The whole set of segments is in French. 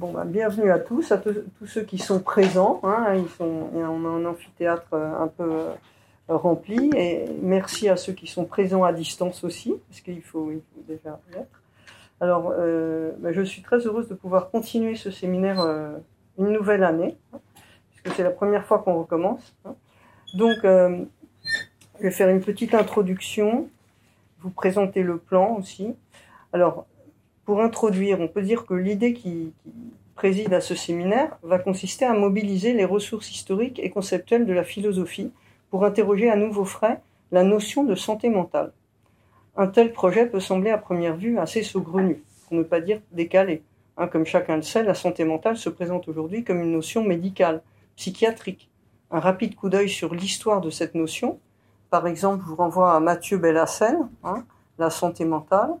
Bon, bah, bienvenue à tous, à tous ceux qui sont présents. Hein, ils sont, on a un amphithéâtre euh, un peu euh, rempli. Et merci à ceux qui sont présents à distance aussi, parce qu'il faut, déjà l'être. Alors, euh, bah, je suis très heureuse de pouvoir continuer ce séminaire une nouvelle année, hein, puisque c'est la première fois qu'on recommence. Hein. Donc, je vais faire une petite introduction, vous présenter le plan aussi. Alors, pour introduire, on peut dire que l'idée qui, préside à ce séminaire va consister à mobiliser les ressources historiques et conceptuelles de la philosophie pour interroger à nouveau frais la notion de santé mentale. Un tel projet peut sembler à première vue assez saugrenu, pour ne pas dire décalé. Hein, comme chacun le sait, la santé mentale se présente aujourd'hui comme une notion médicale, psychiatrique. Un rapide coup d'œil sur l'histoire de cette notion, par exemple, je vous renvoie à Mathieu Bellassène, hein, La santé mentale,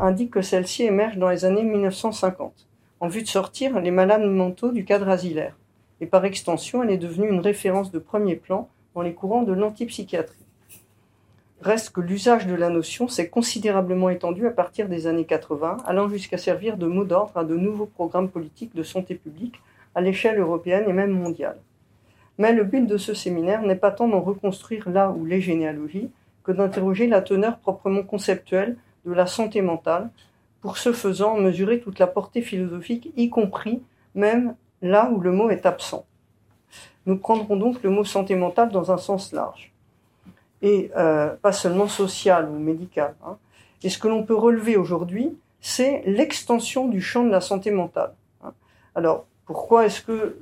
indique que celle-ci émerge dans les années 1950 en vue de sortir les malades mentaux du cadre asilaire. Et par extension, elle est devenue une référence de premier plan dans les courants de l'antipsychiatrie. Reste que l'usage de la notion s'est considérablement étendu à partir des années 80, allant jusqu'à servir de mot d'ordre à de nouveaux programmes politiques de santé publique à l'échelle européenne et même mondiale. Mais le but de ce séminaire n'est pas tant d'en reconstruire là ou les généalogies que d'interroger la teneur proprement conceptuelle de la santé mentale, pour ce faisant mesurer toute la portée philosophique, y compris même là où le mot est absent. Nous prendrons donc le mot santé mentale dans un sens large, et euh, pas seulement social ou médical. Hein. Et ce que l'on peut relever aujourd'hui, c'est l'extension du champ de la santé mentale. Hein. Alors, pourquoi est-ce que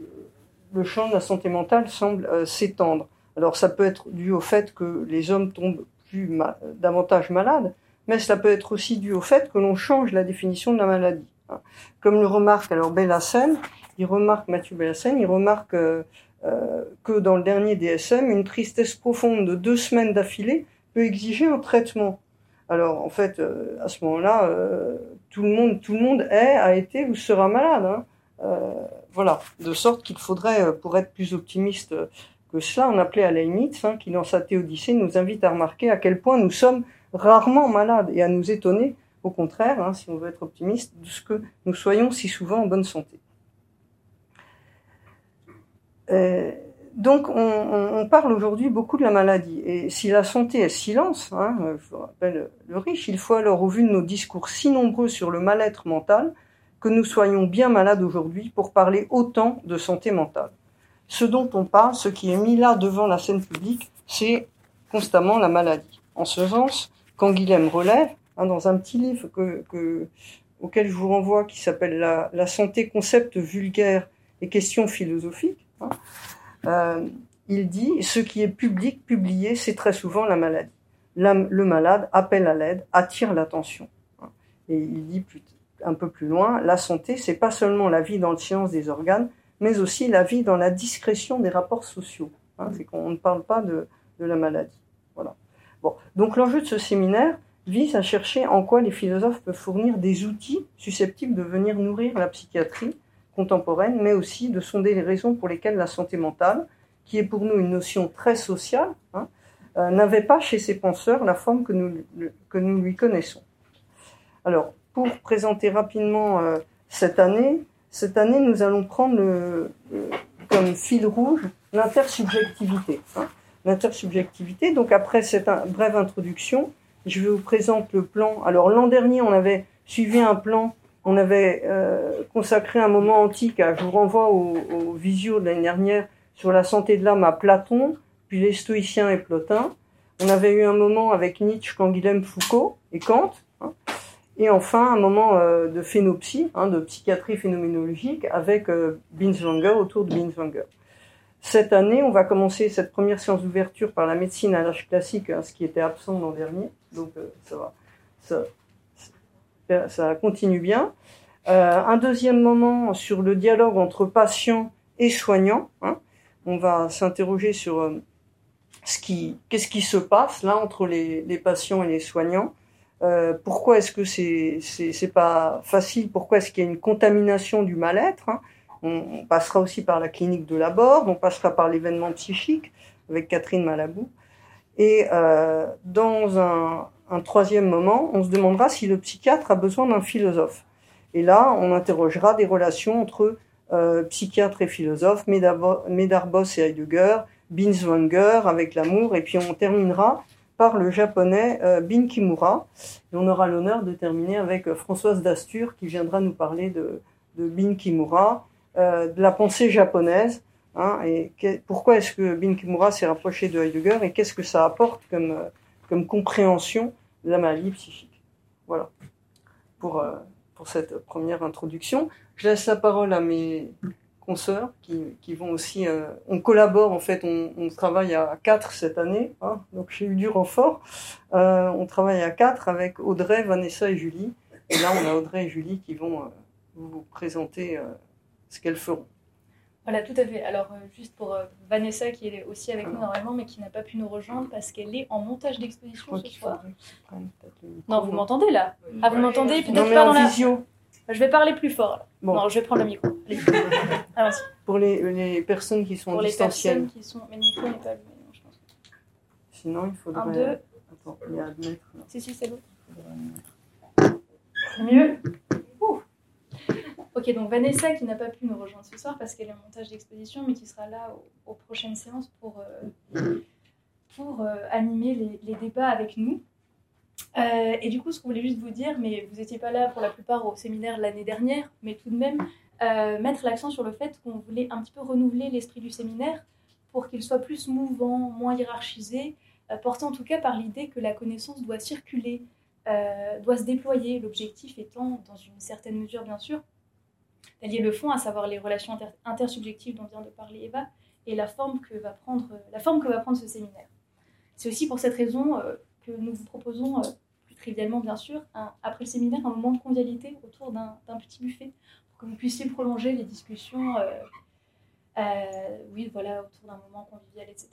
le champ de la santé mentale semble euh, s'étendre? Alors, ça peut être dû au fait que les hommes tombent plus davantage malades, mais cela peut être aussi dû au fait que l'on change la définition de la maladie. Hein. Comme le remarque alors Bellassène, il remarque Mathieu Bellassène, il remarque euh, euh, que dans le dernier DSM, une tristesse profonde de deux semaines d'affilée peut exiger un traitement. Alors en fait, euh, à ce moment-là, tout le monde, tout le monde est, a été ou sera malade. Hein. Voilà, de sorte qu'il faudrait, pour être plus optimiste que cela, on appelait à Leibniz, hein, qui dans sa Théodicée nous invite à remarquer à quel point nous sommes rarement malades et à nous étonner, au contraire, hein, si on veut être optimiste, de ce que nous soyons si souvent en bonne santé. Euh, donc, on, parle aujourd'hui beaucoup de la maladie. Et si la santé est silence, hein, je vous rappelle le riche, il faut alors, au vu de nos discours si nombreux sur le mal-être mental, que nous soyons bien malades aujourd'hui pour parler autant de santé mentale. Ce dont on parle, ce qui est mis là devant la scène publique, c'est constamment la maladie. En ce sens, quand Guilhem relève, hein, dans un petit livre que, que, auquel je vous renvoie, qui s'appelle la, santé, concept vulgaire et questions philosophiques, Hein. Euh, il dit ce qui est public, publié, c'est très souvent la maladie. La, le malade appelle à l'aide, attire l'attention. Hein. Et il dit un peu plus loin, la santé, c'est pas seulement la vie dans le silence des organes, mais aussi la vie dans la discrétion des rapports sociaux. C'est qu'on ne parle pas de la maladie. Donc l'enjeu de ce séminaire vise à chercher en quoi les philosophes peuvent fournir des outils susceptibles de venir nourrir la psychiatrie contemporaine, mais aussi de sonder les raisons pour lesquelles la santé mentale, qui est pour nous une notion très sociale, hein, euh, n'avait pas chez ces penseurs la forme que nous, lui connaissons. Alors, pour présenter rapidement euh, cette année, cette année, nous allons prendre comme fil rouge l'intersubjectivité. Hein. L'intersubjectivité, donc après cette brève introduction, je vous présente le plan. Alors l'an dernier, on avait suivi un plan on avait euh, consacré un moment antique, je vous renvoie au, au visio de l'année dernière, sur la santé de l'âme à Platon, puis les stoïciens et Plotin. On avait eu un moment avec Nietzsche, Canguilhem, Foucault et Kant. Hein. Et enfin, un moment euh, de phénopsie, hein, de psychiatrie phénoménologique, avec euh, Binswanger, autour de Binswanger. Cette année, on va commencer cette première séance d'ouverture par la médecine à l'âge classique, hein, ce qui était absent l'an dernier. Donc, euh, ça va. Ça, continue bien. Euh, un deuxième moment sur le dialogue entre patients et soignants. Hein. On va s'interroger sur euh, ce qui, qui se passe là entre les, patients et les soignants. Pourquoi est-ce que c'est, c'est, c'est pas facile? Pourquoi est-ce qu'il y a une contamination du mal-être hein? On, passera aussi par la clinique de la Borde, on passera par l'événement psychique avec Catherine Malabou. Et euh, dans un, troisième moment, on se demandera si le psychiatre a besoin d'un philosophe. Et là, on interrogera des relations entre euh, psychiatres et philosophes, Medarbos et Heidegger, Binswanger avec l'amour, et puis on terminera par le japonais euh, Bin Kimura. Et on aura l'honneur de terminer avec Françoise Dastur qui viendra nous parler de, de Bin Kimura, euh, de la pensée japonaise. Hein, et pourquoi est-ce que Bin Kimura s'est rapproché de Heidegger et qu'est-ce que ça apporte comme, euh, comme compréhension de la maladie psychique? Voilà pour, euh, pour cette première introduction. Je laisse la parole à mes consoeurs qui, qui vont aussi. On collabore en fait, on, travaille à quatre cette année, hein, donc j'ai eu du renfort. On travaille à quatre avec Audrey, Vanessa et Julie. Et là, on a Audrey et Julie qui vont vous présenter ce qu'elles feront. Voilà, tout à fait. Alors, juste pour Vanessa, qui est aussi avec nous normalement, mais qui n'a pas pu nous rejoindre parce qu'elle est en montage d'exposition ce soir. Non, vous m'entendez là Ah, vous m'entendez Peut-être pas dans la... visio. Je vais parler plus fort. Là. Bon. Non, je vais prendre le micro. Allons-y. Pour les, les, personnes qui sont Pour les personnes qui sont. Mais le micro n'est pas allumé, je pense. Sinon, il faudrait. Un, deux. Attends, il y a à mettre. Si, si, c'est bon. C'est mieux? Ok, donc Vanessa qui n'a pas pu nous rejoindre ce soir parce qu'elle est en montage d'exposition, mais qui sera là aux, prochaines séances pour, euh, pour euh, animer les, débats avec nous. Euh, et du coup, ce qu'on voulait juste vous dire, mais vous n'étiez pas là pour la plupart au séminaire l'année dernière, mais tout de même, mettre l'accent sur le fait qu'on voulait un petit peu renouveler l'esprit du séminaire pour qu'il soit plus mouvant, moins hiérarchisé, porté en tout cas par l'idée que la connaissance doit circuler, doit se déployer, l'objectif étant, dans une certaine mesure bien sûr, d'allier le fond, à savoir les relations inter intersubjectives dont vient de parler Eva, et la forme que va prendre, la forme que va prendre ce séminaire. C'est aussi pour cette raison euh, que nous vous proposons, euh, plus trivialement bien sûr, un, après le séminaire, un moment de convivialité autour d'un petit buffet pour que vous puissiez prolonger les discussions, euh, euh, oui, voilà, autour d'un moment convivial, etc.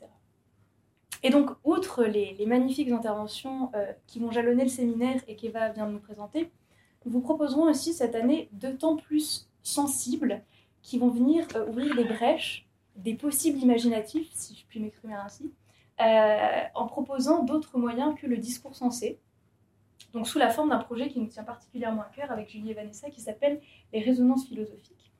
Et donc, outre les, magnifiques interventions euh, qui vont jalonner le séminaire et qu'Eva vient de nous présenter, nous vous proposerons aussi cette année deux temps plus sensibles qui vont venir euh, ouvrir des brèches, des possibles imaginatifs, si je puis m'exprimer ainsi, euh, en proposant d'autres moyens que le discours sensé. Donc sous la forme d'un projet qui nous tient particulièrement à cœur avec Julie et Vanessa qui s'appelle les résonances philosophiques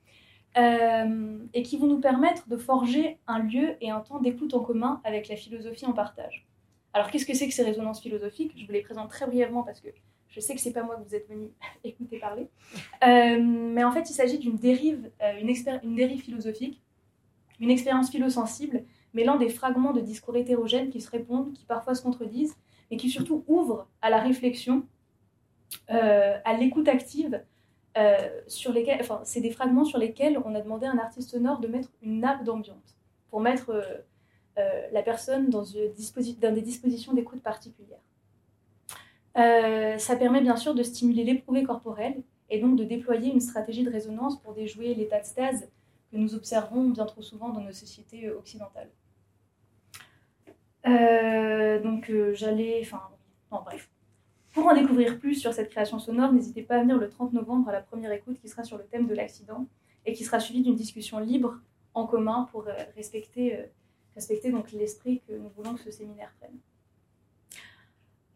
euh, et qui vont nous permettre de forger un lieu et un temps d'écoute en commun avec la philosophie en partage. Alors qu'est-ce que c'est que ces résonances philosophiques? Je vous les présente très brièvement parce que je sais que c'est pas moi que vous êtes venu écouter parler. Euh, mais en fait, il s'agit d'une dérive, euh, une, dérive philosophique, une expérience philo-sensible mêlant des fragments de discours hétérogènes qui se répondent, qui parfois se contredisent, mais qui surtout ouvrent à la réflexion, euh, à l'écoute active, enfin, c'est des fragments sur lesquels on a demandé à un artiste sonore de mettre une nappe d'ambiance, pour mettre la personne dans des dispositions d'écoute particulières. Euh, ça permet bien sûr de stimuler l'éprouvé corporel et donc de déployer une stratégie de résonance pour déjouer l'état de stase que nous observons bien trop souvent dans nos sociétés occidentales. Euh, donc euh, j'allais, enfin, non bref. Pour en découvrir plus sur cette création sonore, n'hésitez pas à venir le 30 novembre à la première écoute qui sera sur le thème de l'accident et qui sera suivie d'une discussion libre en commun pour euh, respecter, euh, respecter l'esprit que nous voulons que ce séminaire prenne.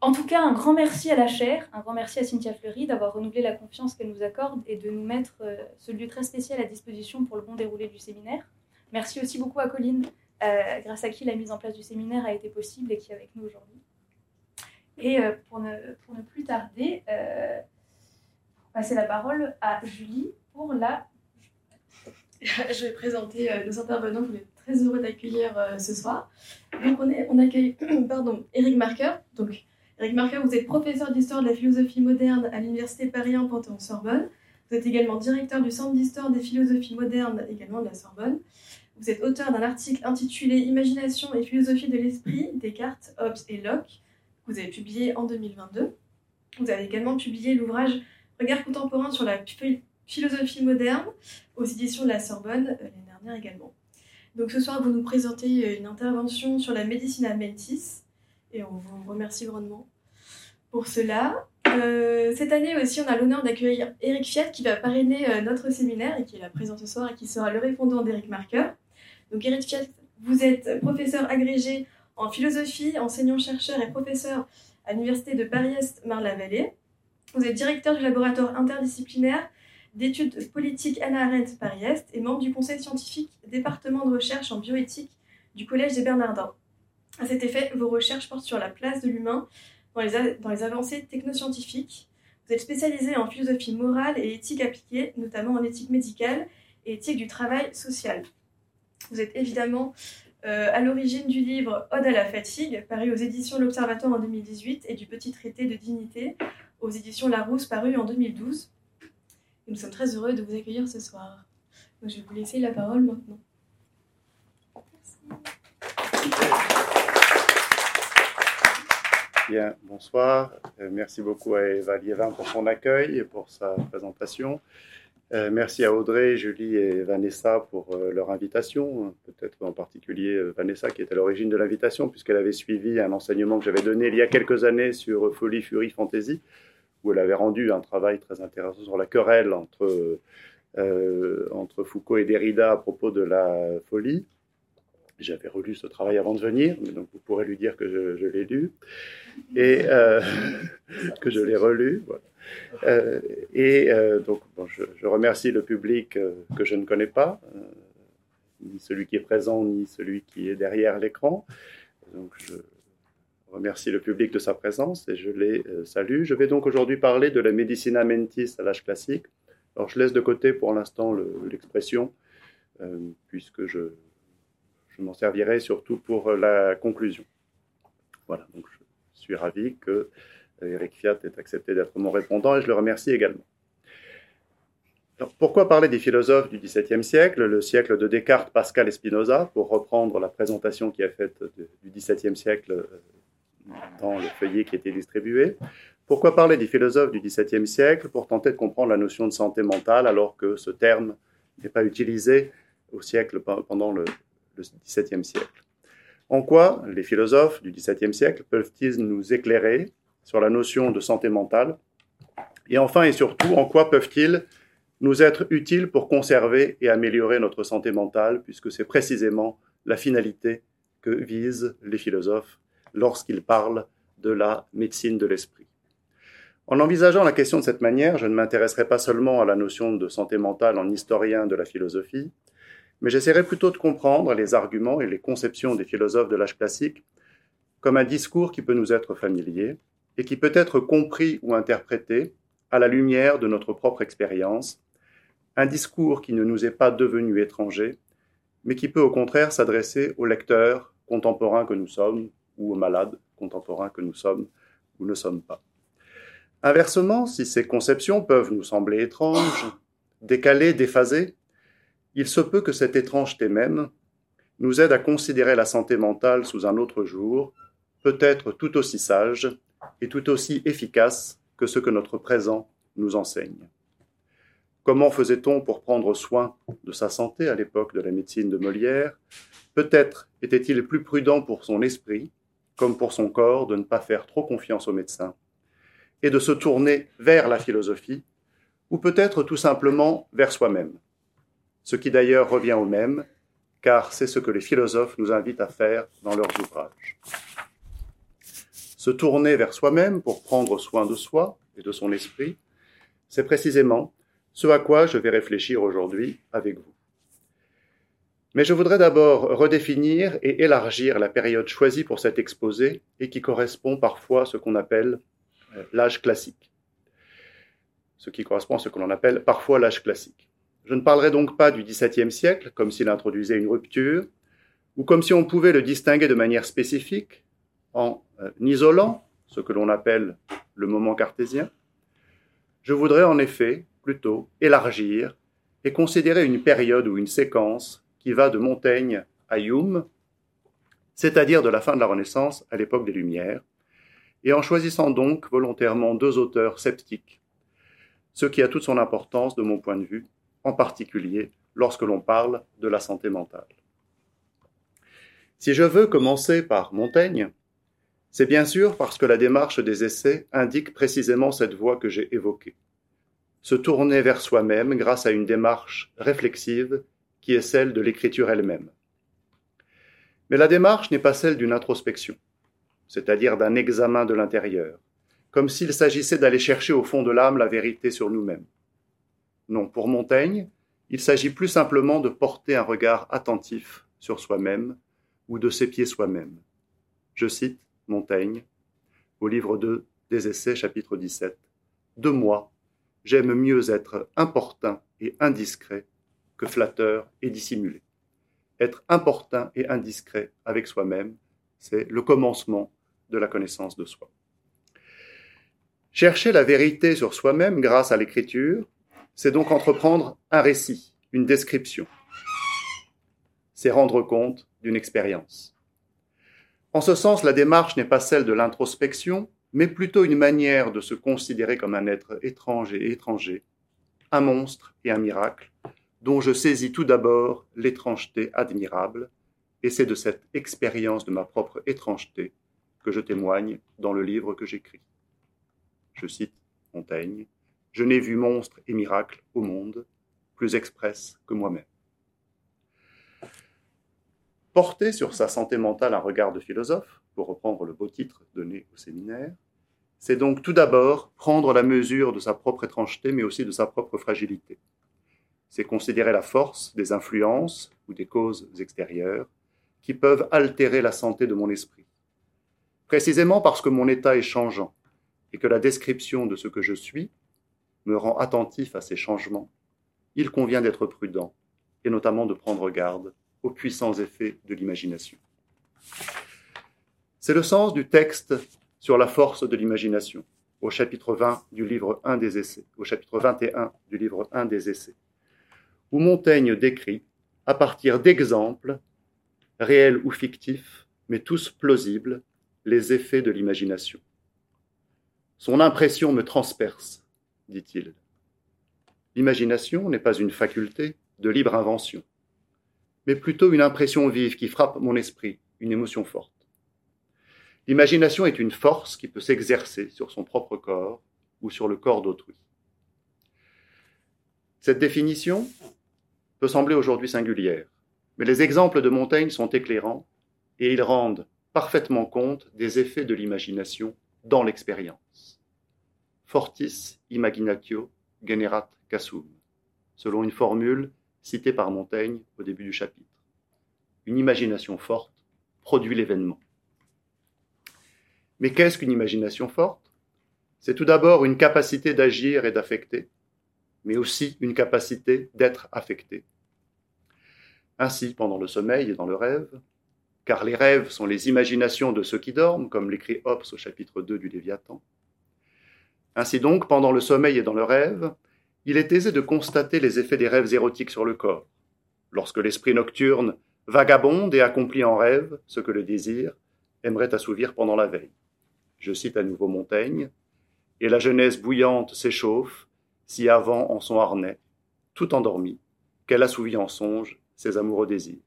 En tout cas, un grand merci à la chaire, un grand merci à Cynthia Fleury d'avoir renouvelé la confiance qu'elle nous accorde et de nous mettre euh, ce lieu très spécial à disposition pour le bon déroulé du séminaire. Merci aussi beaucoup à Colline, euh, grâce à qui la mise en place du séminaire a été possible et qui est avec nous aujourd'hui. Et euh, pour, ne, pour, ne, plus tarder, euh, passer la parole à Julie pour la... Je vais présenter nos intervenants vous êtes très heureux d'accueillir ce soir. Donc on, est, on accueille pardon, Eric Marker, donc Eric Marker, vous êtes professeur d'histoire de la philosophie moderne à l'Université Paris 1 Panthéon-Sorbonne. Vous êtes également directeur du Centre d'histoire des philosophies modernes, également de la Sorbonne. Vous êtes auteur d'un article intitulé Imagination et philosophie de l'esprit, Descartes, Hobbes et Locke, que vous avez publié en 2022. Vous avez également publié l'ouvrage Regard contemporain sur la philosophie moderne aux éditions de la Sorbonne euh, l'année dernière également. Donc ce soir, vous nous présentez une intervention sur la Medicina Mentis, et on vous remercie grandement pour cela. Euh, cette année aussi, on a l'honneur d'accueillir Eric Fiat qui va parrainer euh, notre séminaire et qui est là présent ce soir et qui sera le répondant d'Eric Marker. Donc Eric Fiat, vous êtes professeur agrégé en philosophie, enseignant-chercheur et professeur à l'Université de Paris-Est Marne-la-Vallée. Vous êtes directeur du laboratoire interdisciplinaire d'études politiques Anna Arendt Paris-Est et membre du conseil scientifique département de recherche en bioéthique du Collège des Bernardins. À cet effet, vos recherches portent sur la place de l'humain dans les, dans les avancées technoscientifiques. Vous êtes spécialisé en philosophie morale et éthique appliquée, notamment en éthique médicale et éthique du travail social. Vous êtes évidemment euh, à l'origine du livre Ode à la fatigue, paru aux éditions L'Observatoire en 2018, et du Petit traité de dignité aux éditions Larousse, paru en 2012. Et nous sommes très heureux de vous accueillir ce soir. Je vais vous laisser la parole maintenant. Bien, bonsoir. Euh, merci beaucoup à Eva Liévin pour son accueil et pour sa présentation. Euh, merci à Audrey, Julie et Vanessa pour euh, leur invitation, peut-être en particulier Vanessa qui est à l'origine de l'invitation puisqu'elle avait suivi un enseignement que j'avais donné il y a quelques années sur Folie, Furie, Fantasy, où elle avait rendu un travail très intéressant sur la querelle entre, entre Foucault et Derrida à propos de la folie. J'avais relu ce travail avant de venir, donc vous pourrez lui dire que je, l'ai lu et que je l'ai relu. Euh, et euh, donc, bon, je, remercie le public euh, que je ne connais pas, ni celui qui est présent, ni celui qui est derrière l'écran. Donc, je remercie le public de sa présence et je les salue. Je vais donc aujourd'hui parler de la Medicina Mentis à l'âge classique. Alors, je laisse de côté pour l'instant l'expression, puisque je, je m'en servirai surtout pour la conclusion. Voilà, donc je suis ravi que Eric Fiat ait accepté d'être mon répondant et je le remercie également. Alors, pourquoi parler des philosophes du XVIIe siècle, le siècle de Descartes, Pascal et Spinoza, pour reprendre la présentation qui est faite du XVIIe siècle euh, dans le feuillet qui a été distribué? Pourquoi parler des philosophes du XVIIe siècle pour tenter de comprendre la notion de santé mentale alors que ce terme n'est pas utilisé au siècle pendant le, le XVIIe siècle En quoi les philosophes du XVIIe siècle peuvent-ils nous éclairer sur la notion de santé mentale? Et enfin et surtout, en quoi peuvent-ils nous être utiles pour conserver et améliorer notre santé mentale, puisque c'est précisément la finalité que visent les philosophes lorsqu'ils parlent de la médecine de l'esprit. En envisageant la question de cette manière, je ne m'intéresserai pas seulement à la notion de santé mentale en historien de la philosophie, mais j'essaierai plutôt de comprendre les arguments et les conceptions des philosophes de l'âge classique comme un discours qui peut nous être familier, et qui peut être compris ou interprété à la lumière de notre propre expérience, un discours qui ne nous est pas devenu étranger, mais qui peut au contraire s'adresser aux lecteurs contemporains que nous sommes ou aux malades contemporains que nous sommes ou ne sommes pas. Inversement, si ces conceptions peuvent nous sembler étranges, décalées, déphasées, il se peut que cette étrangeté même nous aide à considérer la santé mentale sous un autre jour, peut-être tout aussi sage est tout aussi efficace que ce que notre présent nous enseigne. Comment faisait-on pour prendre soin de sa santé à l'époque de la médecine de Molière? Peut-être était-il plus prudent pour son esprit, comme pour son corps, de ne pas faire trop confiance aux médecins, et de se tourner vers la philosophie, ou peut-être tout simplement vers soi-même. Ce qui d'ailleurs revient au même, car c'est ce que les philosophes nous invitent à faire dans leurs ouvrages se tourner vers soi-même pour prendre soin de soi et de son esprit, c'est précisément ce à quoi je vais réfléchir aujourd'hui avec vous. Mais je voudrais d'abord redéfinir et élargir la période choisie pour cet exposé et qui correspond parfois à ce qu'on appelle l'âge classique. Ce qui correspond à ce que l'on appelle parfois l'âge classique. Je ne parlerai donc pas du XVIIe siècle comme s'il introduisait une rupture, ou comme si on pouvait le distinguer de manière spécifique, en euh, isolant ce que l'on appelle le moment cartésien, je voudrais en effet plutôt élargir et considérer une période ou une séquence qui va de Montaigne à Hume, c'est-à-dire de la fin de la Renaissance à l'époque des Lumières, et en choisissant donc volontairement deux auteurs sceptiques, ce qui a toute son importance de mon point de vue, en particulier lorsque l'on parle de la santé mentale. Si je veux commencer par Montaigne, c'est bien sûr parce que la démarche des essais indique précisément cette voie que j'ai évoquée. Se tourner vers soi-même grâce à une démarche réflexive qui est celle de l'écriture elle-même. Mais la démarche n'est pas celle d'une introspection, c'est-à-dire d'un examen de l'intérieur, comme s'il s'agissait d'aller chercher au fond de l'âme la vérité sur nous-mêmes. Non, pour Montaigne, il s'agit plus simplement de porter un regard attentif sur soi-même ou de s'épier soi-même. Je cite Montaigne au livre 2 des Essais, chapitre 17. De moi, j'aime mieux être importun et indiscret que flatteur et dissimulé. Être importun et indiscret avec soi-même, c'est le commencement de la connaissance de soi. Chercher la vérité sur soi-même grâce à l'écriture, c'est donc entreprendre un récit, une description. C'est rendre compte d'une expérience. En ce sens, la démarche n'est pas celle de l'introspection, mais plutôt une manière de se considérer comme un être étrange et étranger, un monstre et un miracle, dont je saisis tout d'abord l'étrangeté admirable, et c'est de cette expérience de ma propre étrangeté que je témoigne dans le livre que j'écris. Je cite Montaigne, Je n'ai vu monstre et miracle au monde plus express que moi-même. Porter sur sa santé mentale un regard de philosophe, pour reprendre le beau titre donné au séminaire, c'est donc tout d'abord prendre la mesure de sa propre étrangeté, mais aussi de sa propre fragilité. C'est considérer la force des influences ou des causes extérieures qui peuvent altérer la santé de mon esprit. Précisément parce que mon état est changeant et que la description de ce que je suis me rend attentif à ces changements, il convient d'être prudent et notamment de prendre garde aux puissants effets de l'imagination. C'est le sens du texte sur la force de l'imagination au chapitre 20 du livre 1 des essais, au chapitre 21 du livre 1 des essais, où Montaigne décrit, à partir d'exemples, réels ou fictifs, mais tous plausibles, les effets de l'imagination. Son impression me transperce, dit-il. L'imagination n'est pas une faculté de libre invention, mais plutôt une impression vive qui frappe mon esprit, une émotion forte. L'imagination est une force qui peut s'exercer sur son propre corps ou sur le corps d'autrui. Cette définition peut sembler aujourd'hui singulière, mais les exemples de Montaigne sont éclairants et ils rendent parfaitement compte des effets de l'imagination dans l'expérience. Fortis imaginatio generat casum, selon une formule citée par Montaigne au début du chapitre. Une imagination forte produit l'événement. Mais qu'est-ce qu'une imagination forte? C'est tout d'abord une capacité d'agir et d'affecter, mais aussi une capacité d'être affecté. Ainsi, pendant le sommeil et dans le rêve, car les rêves sont les imaginations de ceux qui dorment, comme l'écrit Hobbes au chapitre 2 du Léviathan. Ainsi donc, pendant le sommeil et dans le rêve, il est aisé de constater les effets des rêves érotiques sur le corps. Lorsque l'esprit nocturne vagabonde et accomplit en rêve ce que le désir aimerait assouvir pendant la veille. Je cite à nouveau Montaigne, et la jeunesse bouillante s'échauffe, si avant en son harnais, tout endormie, qu'elle assouvit en songe ses amoureux désirs.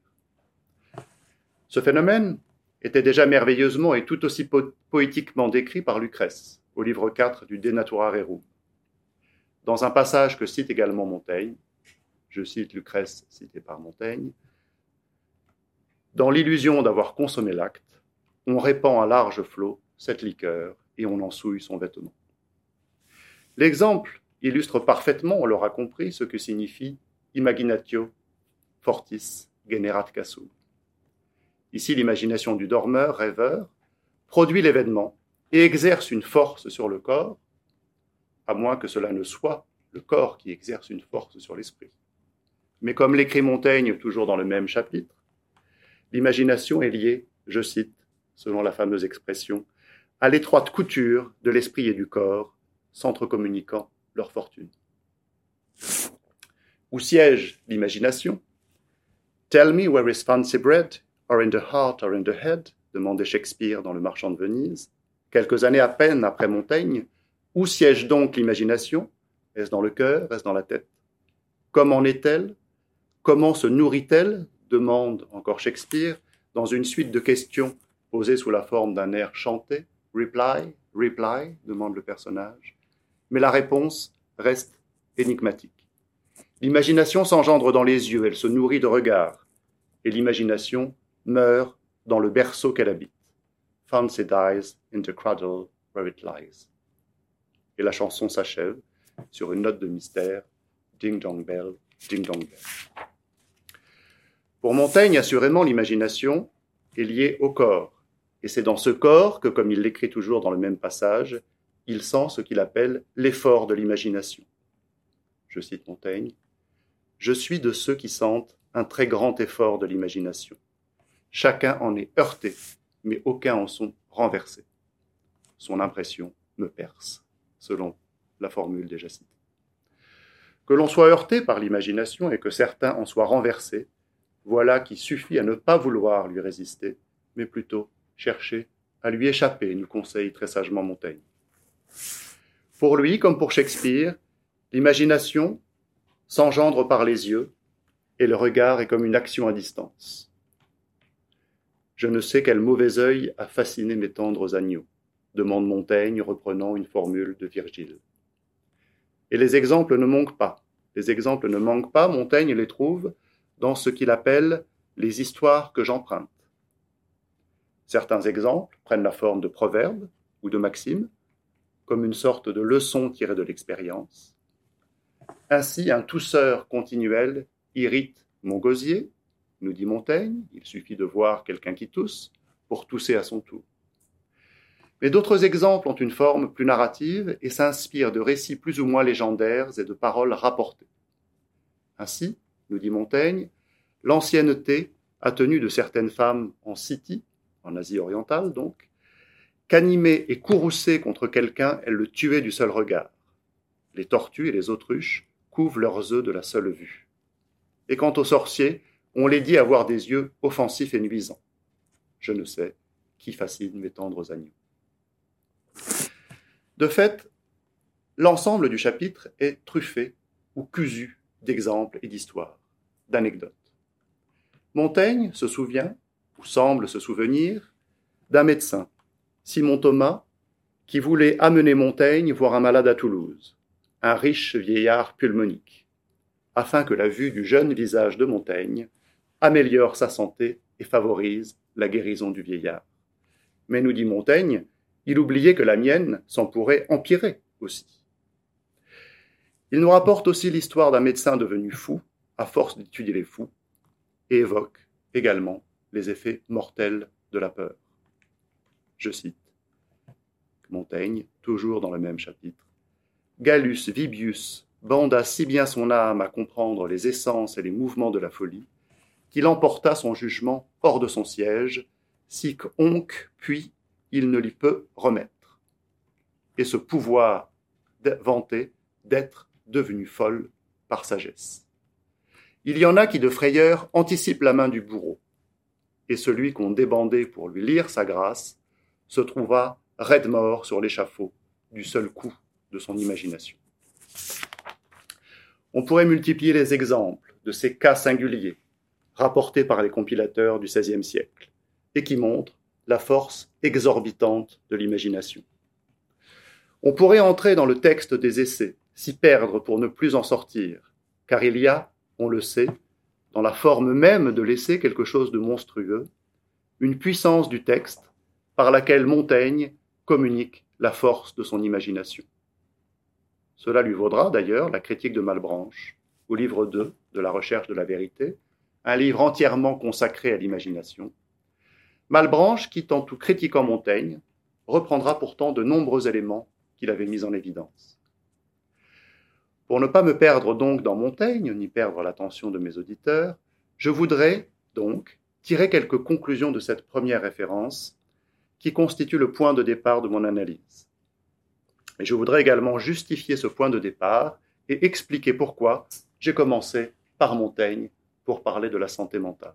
Ce phénomène était déjà merveilleusement et tout aussi poétiquement décrit par Lucrèce au livre 4 du De Natura Rerum. Dans un passage que cite également Montaigne, je cite Lucrèce cité par Montaigne, Dans l'illusion d'avoir consommé l'acte, on répand à large flot cette liqueur et on en souille son vêtement. L'exemple illustre parfaitement, on l'aura compris, ce que signifie imaginatio fortis generat casum. Ici, l'imagination du dormeur, rêveur, produit l'événement exerce une force sur le corps à moins que cela ne soit le corps qui exerce une force sur l'esprit. Mais comme l'écrit Montaigne toujours dans le même chapitre, l'imagination est liée, je cite, selon la fameuse expression, à l'étroite couture de l'esprit et du corps, s'entrecommuniquant leur fortune. Où siège l'imagination? Tell me where is fancy bred, or in the heart or in the head? demandait Shakespeare dans Le Marchand de Venise. Quelques années à peine après Montaigne, où siège donc l'imagination? Est-ce dans le cœur? Est-ce dans la tête? Comment est-elle? Comment se nourrit-elle? demande encore Shakespeare dans une suite de questions posées sous la forme d'un air chanté. Reply, reply, demande le personnage. Mais la réponse reste énigmatique. L'imagination s'engendre dans les yeux, elle se nourrit de regards, et l'imagination meurt dans le berceau qu'elle habite. Dies in the cradle where it lies et la chanson s'achève sur une note de mystère Ding dong bell, ding dong bell. Pour Montaigne, assurément, l'imagination est liée au corps. Et c'est dans ce corps que, comme il l'écrit toujours dans le même passage, il sent ce qu'il appelle l'effort de l'imagination. Je cite Montaigne, Je suis de ceux qui sentent un très grand effort de l'imagination. Chacun en est heurté, mais aucun en sont renversés. Son impression me perce, selon la formule déjà citée. Que l'on soit heurté par l'imagination et que certains en soient renversés, voilà qui suffit à ne pas vouloir lui résister, mais plutôt chercher à lui échapper, nous conseille très sagement Montaigne. Pour lui, comme pour Shakespeare, l'imagination s'engendre par les yeux et le regard est comme une action à distance. Je ne sais quel mauvais œil a fasciné mes tendres agneaux, demande Montaigne reprenant une formule de Virgile. Et les exemples ne manquent pas. Les exemples ne manquent pas, Montaigne les trouve dans ce qu'il appelle les histoires que j'emprunte. Certains exemples prennent la forme de proverbes ou de maximes, comme une sorte de leçon tirée de l'expérience. Ainsi, un tousseur continuel irrite mon gosier, nous dit Montaigne, il suffit de voir quelqu'un qui tousse pour tousser à son tour. Mais d'autres exemples ont une forme plus narrative et s'inspirent de récits plus ou moins légendaires et de paroles rapportées. Ainsi, nous dit Montaigne, l'ancienneté a tenu de certaines femmes en Scythie, en Asie orientale donc, qu'animées et courroucées contre quelqu'un, elles le tuaient du seul regard. Les tortues et les autruches couvrent leurs œufs de la seule vue. Et quant aux sorciers, on les dit avoir des yeux offensifs et nuisants. Je ne sais qui fascine mes tendres agneaux. De fait, l'ensemble du chapitre est truffé ou cusu d'exemples et d'histoires, d'anecdotes. Montaigne se souvient, ou semble se souvenir, d'un médecin, Simon Thomas, qui voulait amener Montaigne voir un malade à Toulouse, un riche vieillard pulmonique, afin que la vue du jeune visage de Montaigne améliore sa santé et favorise la guérison du vieillard. Mais nous dit Montaigne, il oubliait que la mienne s'en pourrait empirer aussi. Il nous rapporte aussi l'histoire d'un médecin devenu fou, à force d'étudier les fous, et évoque également les effets mortels de la peur. Je cite Montaigne, toujours dans le même chapitre. Gallus Vibius banda si bien son âme à comprendre les essences et les mouvements de la folie, qu'il emporta son jugement hors de son siège, sic onc, puis il ne l'y peut remettre. Et ce pouvoir vanté d'être devenu folle par sagesse. Il y en a qui de frayeur anticipent la main du bourreau, et celui qu'on débandait pour lui lire sa grâce se trouva raide mort sur l'échafaud du seul coup de son imagination. On pourrait multiplier les exemples de ces cas singuliers rapportés par les compilateurs du XVIe siècle et qui montrent la force exorbitante de l'imagination. On pourrait entrer dans le texte des essais, s'y perdre pour ne plus en sortir, car il y a, on le sait, dans la forme même de l'essai quelque chose de monstrueux, une puissance du texte par laquelle Montaigne communique la force de son imagination. Cela lui vaudra d'ailleurs la critique de Malbranche, au livre 2 de la recherche de la vérité, un livre entièrement consacré à l'imagination. Malbranche, qui, en tout critiquant Montaigne, reprendra pourtant de nombreux éléments qu'il avait mis en évidence. Pour ne pas me perdre donc dans Montaigne, ni perdre l'attention de mes auditeurs, je voudrais donc tirer quelques conclusions de cette première référence qui constitue le point de départ de mon analyse. Et je voudrais également justifier ce point de départ et expliquer pourquoi j'ai commencé par Montaigne pour parler de la santé mentale.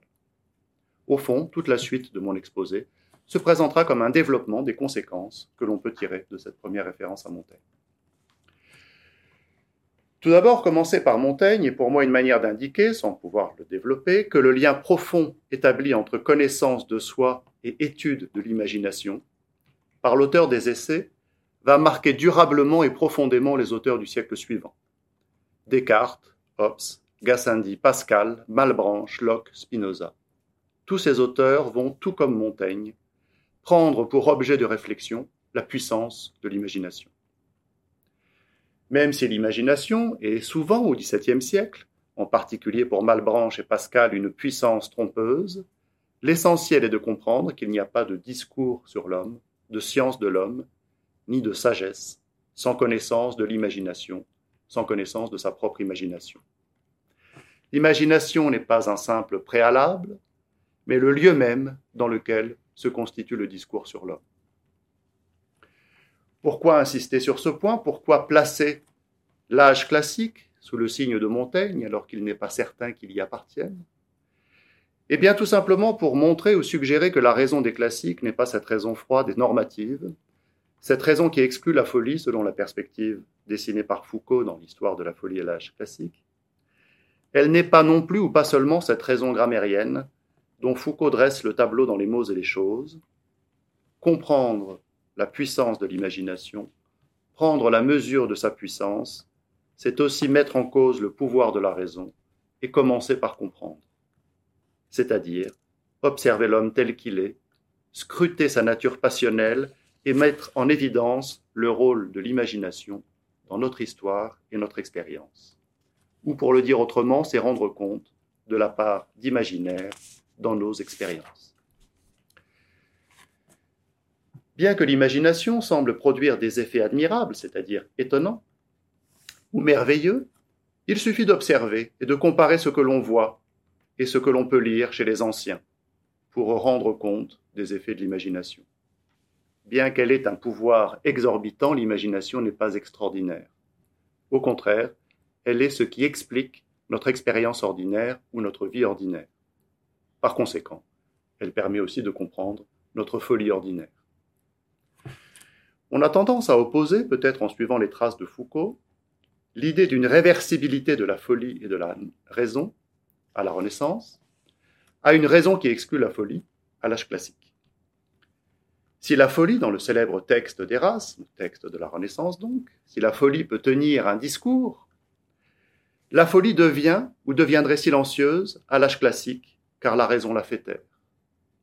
Au fond, toute la suite de mon exposé se présentera comme un développement des conséquences que l'on peut tirer de cette première référence à Montaigne. Tout d'abord, commencer par Montaigne est pour moi une manière d'indiquer, sans pouvoir le développer, que le lien profond établi entre connaissance de soi et étude de l'imagination, par l'auteur des essais, va marquer durablement et profondément les auteurs du siècle suivant. Descartes, Hobbes, Gassendi, Pascal, Malebranche, Locke, Spinoza. Tous ces auteurs vont, tout comme Montaigne, prendre pour objet de réflexion la puissance de l'imagination. Même si l'imagination est souvent au XVIIe siècle, en particulier pour Malebranche et Pascal, une puissance trompeuse, l'essentiel est de comprendre qu'il n'y a pas de discours sur l'homme, de science de l'homme, ni de sagesse, sans connaissance de l'imagination, sans connaissance de sa propre imagination. L'imagination n'est pas un simple préalable, mais le lieu même dans lequel se constitue le discours sur l'homme. Pourquoi insister sur ce point? Pourquoi placer l'âge classique sous le signe de Montaigne alors qu'il n'est pas certain qu'il y appartienne? Eh bien tout simplement pour montrer ou suggérer que la raison des classiques n'est pas cette raison froide et normative, cette raison qui exclut la folie selon la perspective dessinée par Foucault dans l'histoire de la folie et l'âge classique, elle n'est pas non plus ou pas seulement cette raison grammairienne dont Foucault dresse le tableau dans les mots et les choses, comprendre la puissance de l'imagination, prendre la mesure de sa puissance, c'est aussi mettre en cause le pouvoir de la raison et commencer par comprendre. C'est-à-dire observer l'homme tel qu'il est, scruter sa nature passionnelle et mettre en évidence le rôle de l'imagination dans notre histoire et notre expérience. Ou pour le dire autrement, c'est rendre compte de la part d'imaginaire dans nos expériences. Bien que l'imagination semble produire des effets admirables, c'est-à-dire étonnants ou merveilleux, il suffit d'observer et de comparer ce que l'on voit et ce que l'on peut lire chez les anciens pour rendre compte des effets de l'imagination. Bien qu'elle ait un pouvoir exorbitant, l'imagination n'est pas extraordinaire. Au contraire, elle est ce qui explique notre expérience ordinaire ou notre vie ordinaire. Par conséquent, elle permet aussi de comprendre notre folie ordinaire. On a tendance à opposer, peut-être en suivant les traces de Foucault, l'idée d'une réversibilité de la folie et de la raison à la Renaissance, à une raison qui exclut la folie à l'âge classique. Si la folie, dans le célèbre texte d'Erasme, texte de la Renaissance donc, si la folie peut tenir un discours, la folie devient ou deviendrait silencieuse à l'âge classique car la raison l'a fait taire.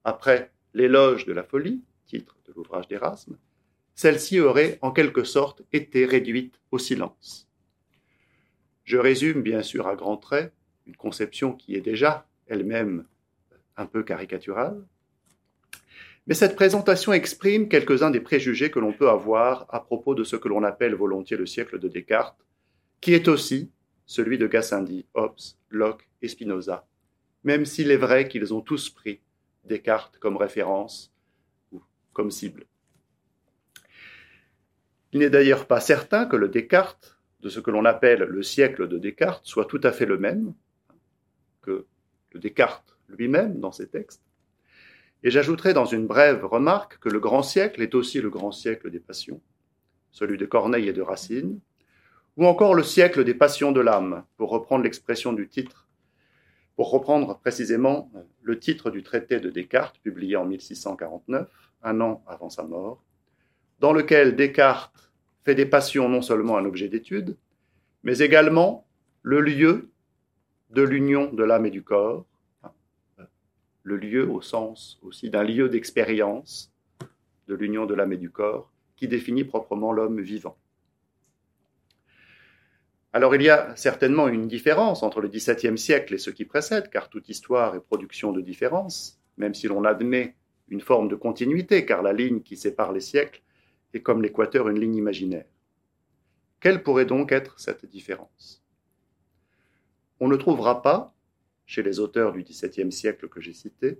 Après l'éloge de la folie, titre de l'ouvrage d'Erasme, celle-ci aurait en quelque sorte été réduite au silence. Je résume bien sûr à grands traits une conception qui est déjà elle-même un peu caricaturale, mais cette présentation exprime quelques-uns des préjugés que l'on peut avoir à propos de ce que l'on appelle volontiers le siècle de Descartes, qui est aussi celui de Gassendi, Hobbes, Locke et Spinoza, même s'il est vrai qu'ils ont tous pris Descartes comme référence ou comme cible. Il n'est d'ailleurs pas certain que le Descartes, de ce que l'on appelle le siècle de Descartes, soit tout à fait le même que le Descartes lui-même dans ses textes. Et j'ajouterai dans une brève remarque que le grand siècle est aussi le grand siècle des passions, celui de Corneille et de Racine, ou encore le siècle des passions de l'âme, pour reprendre l'expression du titre pour reprendre précisément le titre du traité de Descartes, publié en 1649, un an avant sa mort, dans lequel Descartes fait des passions non seulement un objet d'étude, mais également le lieu de l'union de l'âme et du corps, le lieu au sens aussi d'un lieu d'expérience de l'union de l'âme et du corps, qui définit proprement l'homme vivant. Alors il y a certainement une différence entre le XVIIe siècle et ce qui précède, car toute histoire est production de différences, même si l'on admet une forme de continuité, car la ligne qui sépare les siècles est comme l'équateur une ligne imaginaire. Quelle pourrait donc être cette différence? On ne trouvera pas, chez les auteurs du XVIIe siècle que j'ai cités,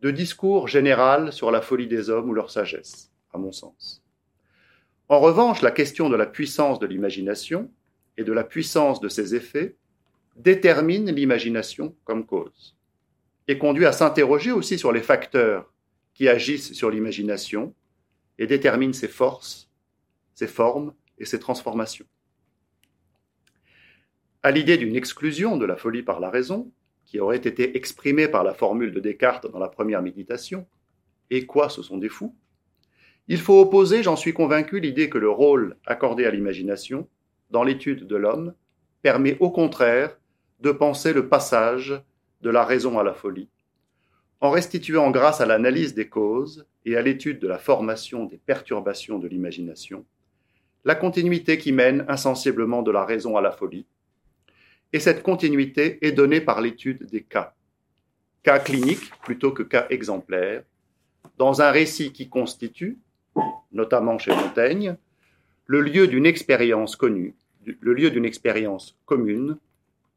de discours général sur la folie des hommes ou leur sagesse, à mon sens. En revanche, la question de la puissance de l'imagination, et de la puissance de ses effets détermine l'imagination comme cause et conduit à s'interroger aussi sur les facteurs qui agissent sur l'imagination et déterminent ses forces, ses formes et ses transformations. À l'idée d'une exclusion de la folie par la raison, qui aurait été exprimée par la formule de Descartes dans la première méditation, et quoi ce sont des fous, il faut opposer, j'en suis convaincu, l'idée que le rôle accordé à l'imagination dans l'étude de l'homme permet au contraire de penser le passage de la raison à la folie, en restituant grâce à l'analyse des causes et à l'étude de la formation des perturbations de l'imagination, la continuité qui mène insensiblement de la raison à la folie. Et cette continuité est donnée par l'étude des cas. Cas cliniques plutôt que cas exemplaires, dans un récit qui constitue, notamment chez Montaigne, le lieu d'une expérience connue, le lieu d'une expérience commune,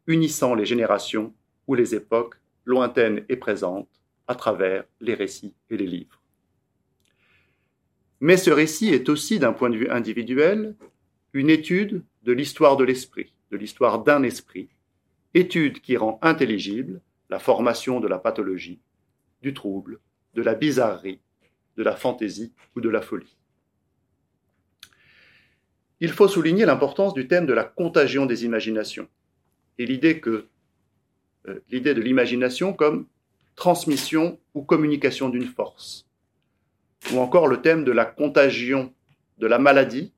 unissant les générations ou les époques lointaines et présentes à travers les récits et les livres. Mais ce récit est aussi, d'un point de vue individuel, une étude de l'histoire de l'esprit, de l'histoire d'un esprit, étude qui rend intelligible la formation de la pathologie, du trouble, de la bizarrerie, de la fantaisie ou de la folie. Il faut souligner l'importance du thème de la contagion des imaginations et l'idée que euh, l'idée de l'imagination comme transmission ou communication d'une force, ou encore le thème de la contagion de la maladie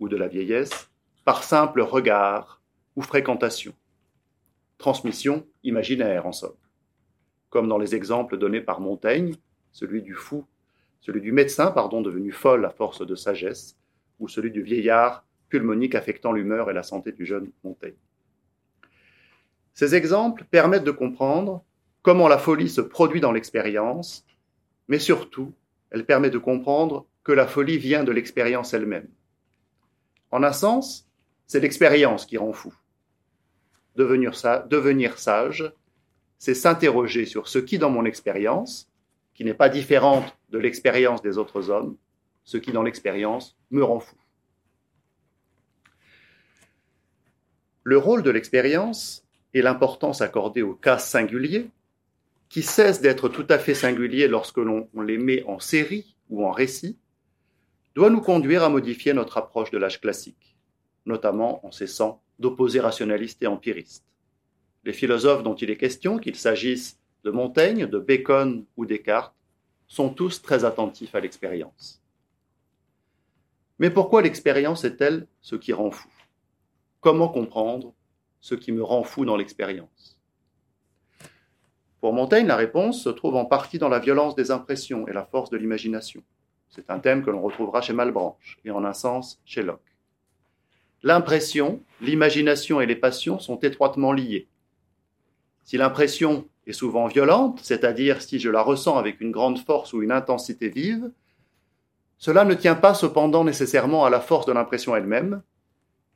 ou de la vieillesse par simple regard ou fréquentation. Transmission imaginaire en somme, comme dans les exemples donnés par Montaigne, celui du fou, celui du médecin pardon devenu folle à force de sagesse, ou celui du vieillard pulmonique affectant l'humeur et la santé du jeune Montaigne. Ces exemples permettent de comprendre comment la folie se produit dans l'expérience, mais surtout, elle permet de comprendre que la folie vient de l'expérience elle-même. En un sens, c'est l'expérience qui rend fou. Devenir, devenir sage, c'est s'interroger sur ce qui, dans mon expérience, qui n'est pas différente de l'expérience des autres hommes, ce qui, dans l'expérience, me rend fou. Le rôle de l'expérience et l'importance accordée aux cas singuliers, qui cessent d'être tout à fait singuliers lorsque l'on les met en série ou en récit, doit nous conduire à modifier notre approche de l'âge classique, notamment en cessant d'opposer rationalistes et empiristes. Les philosophes dont il est question, qu'il s'agisse de Montaigne, de Bacon ou Descartes, sont tous très attentifs à l'expérience. Mais pourquoi l'expérience est-elle ce qui rend fou? Comment comprendre ce qui me rend fou dans l'expérience? Pour Montaigne, la réponse se trouve en partie dans la violence des impressions et la force de l'imagination. C'est un thème que l'on retrouvera chez Malebranche et en un sens chez Locke. L'impression, l'imagination et les passions sont étroitement liées. Si l'impression est souvent violente, c'est-à-dire si je la ressens avec une grande force ou une intensité vive, cela ne tient pas cependant nécessairement à la force de l'impression elle-même,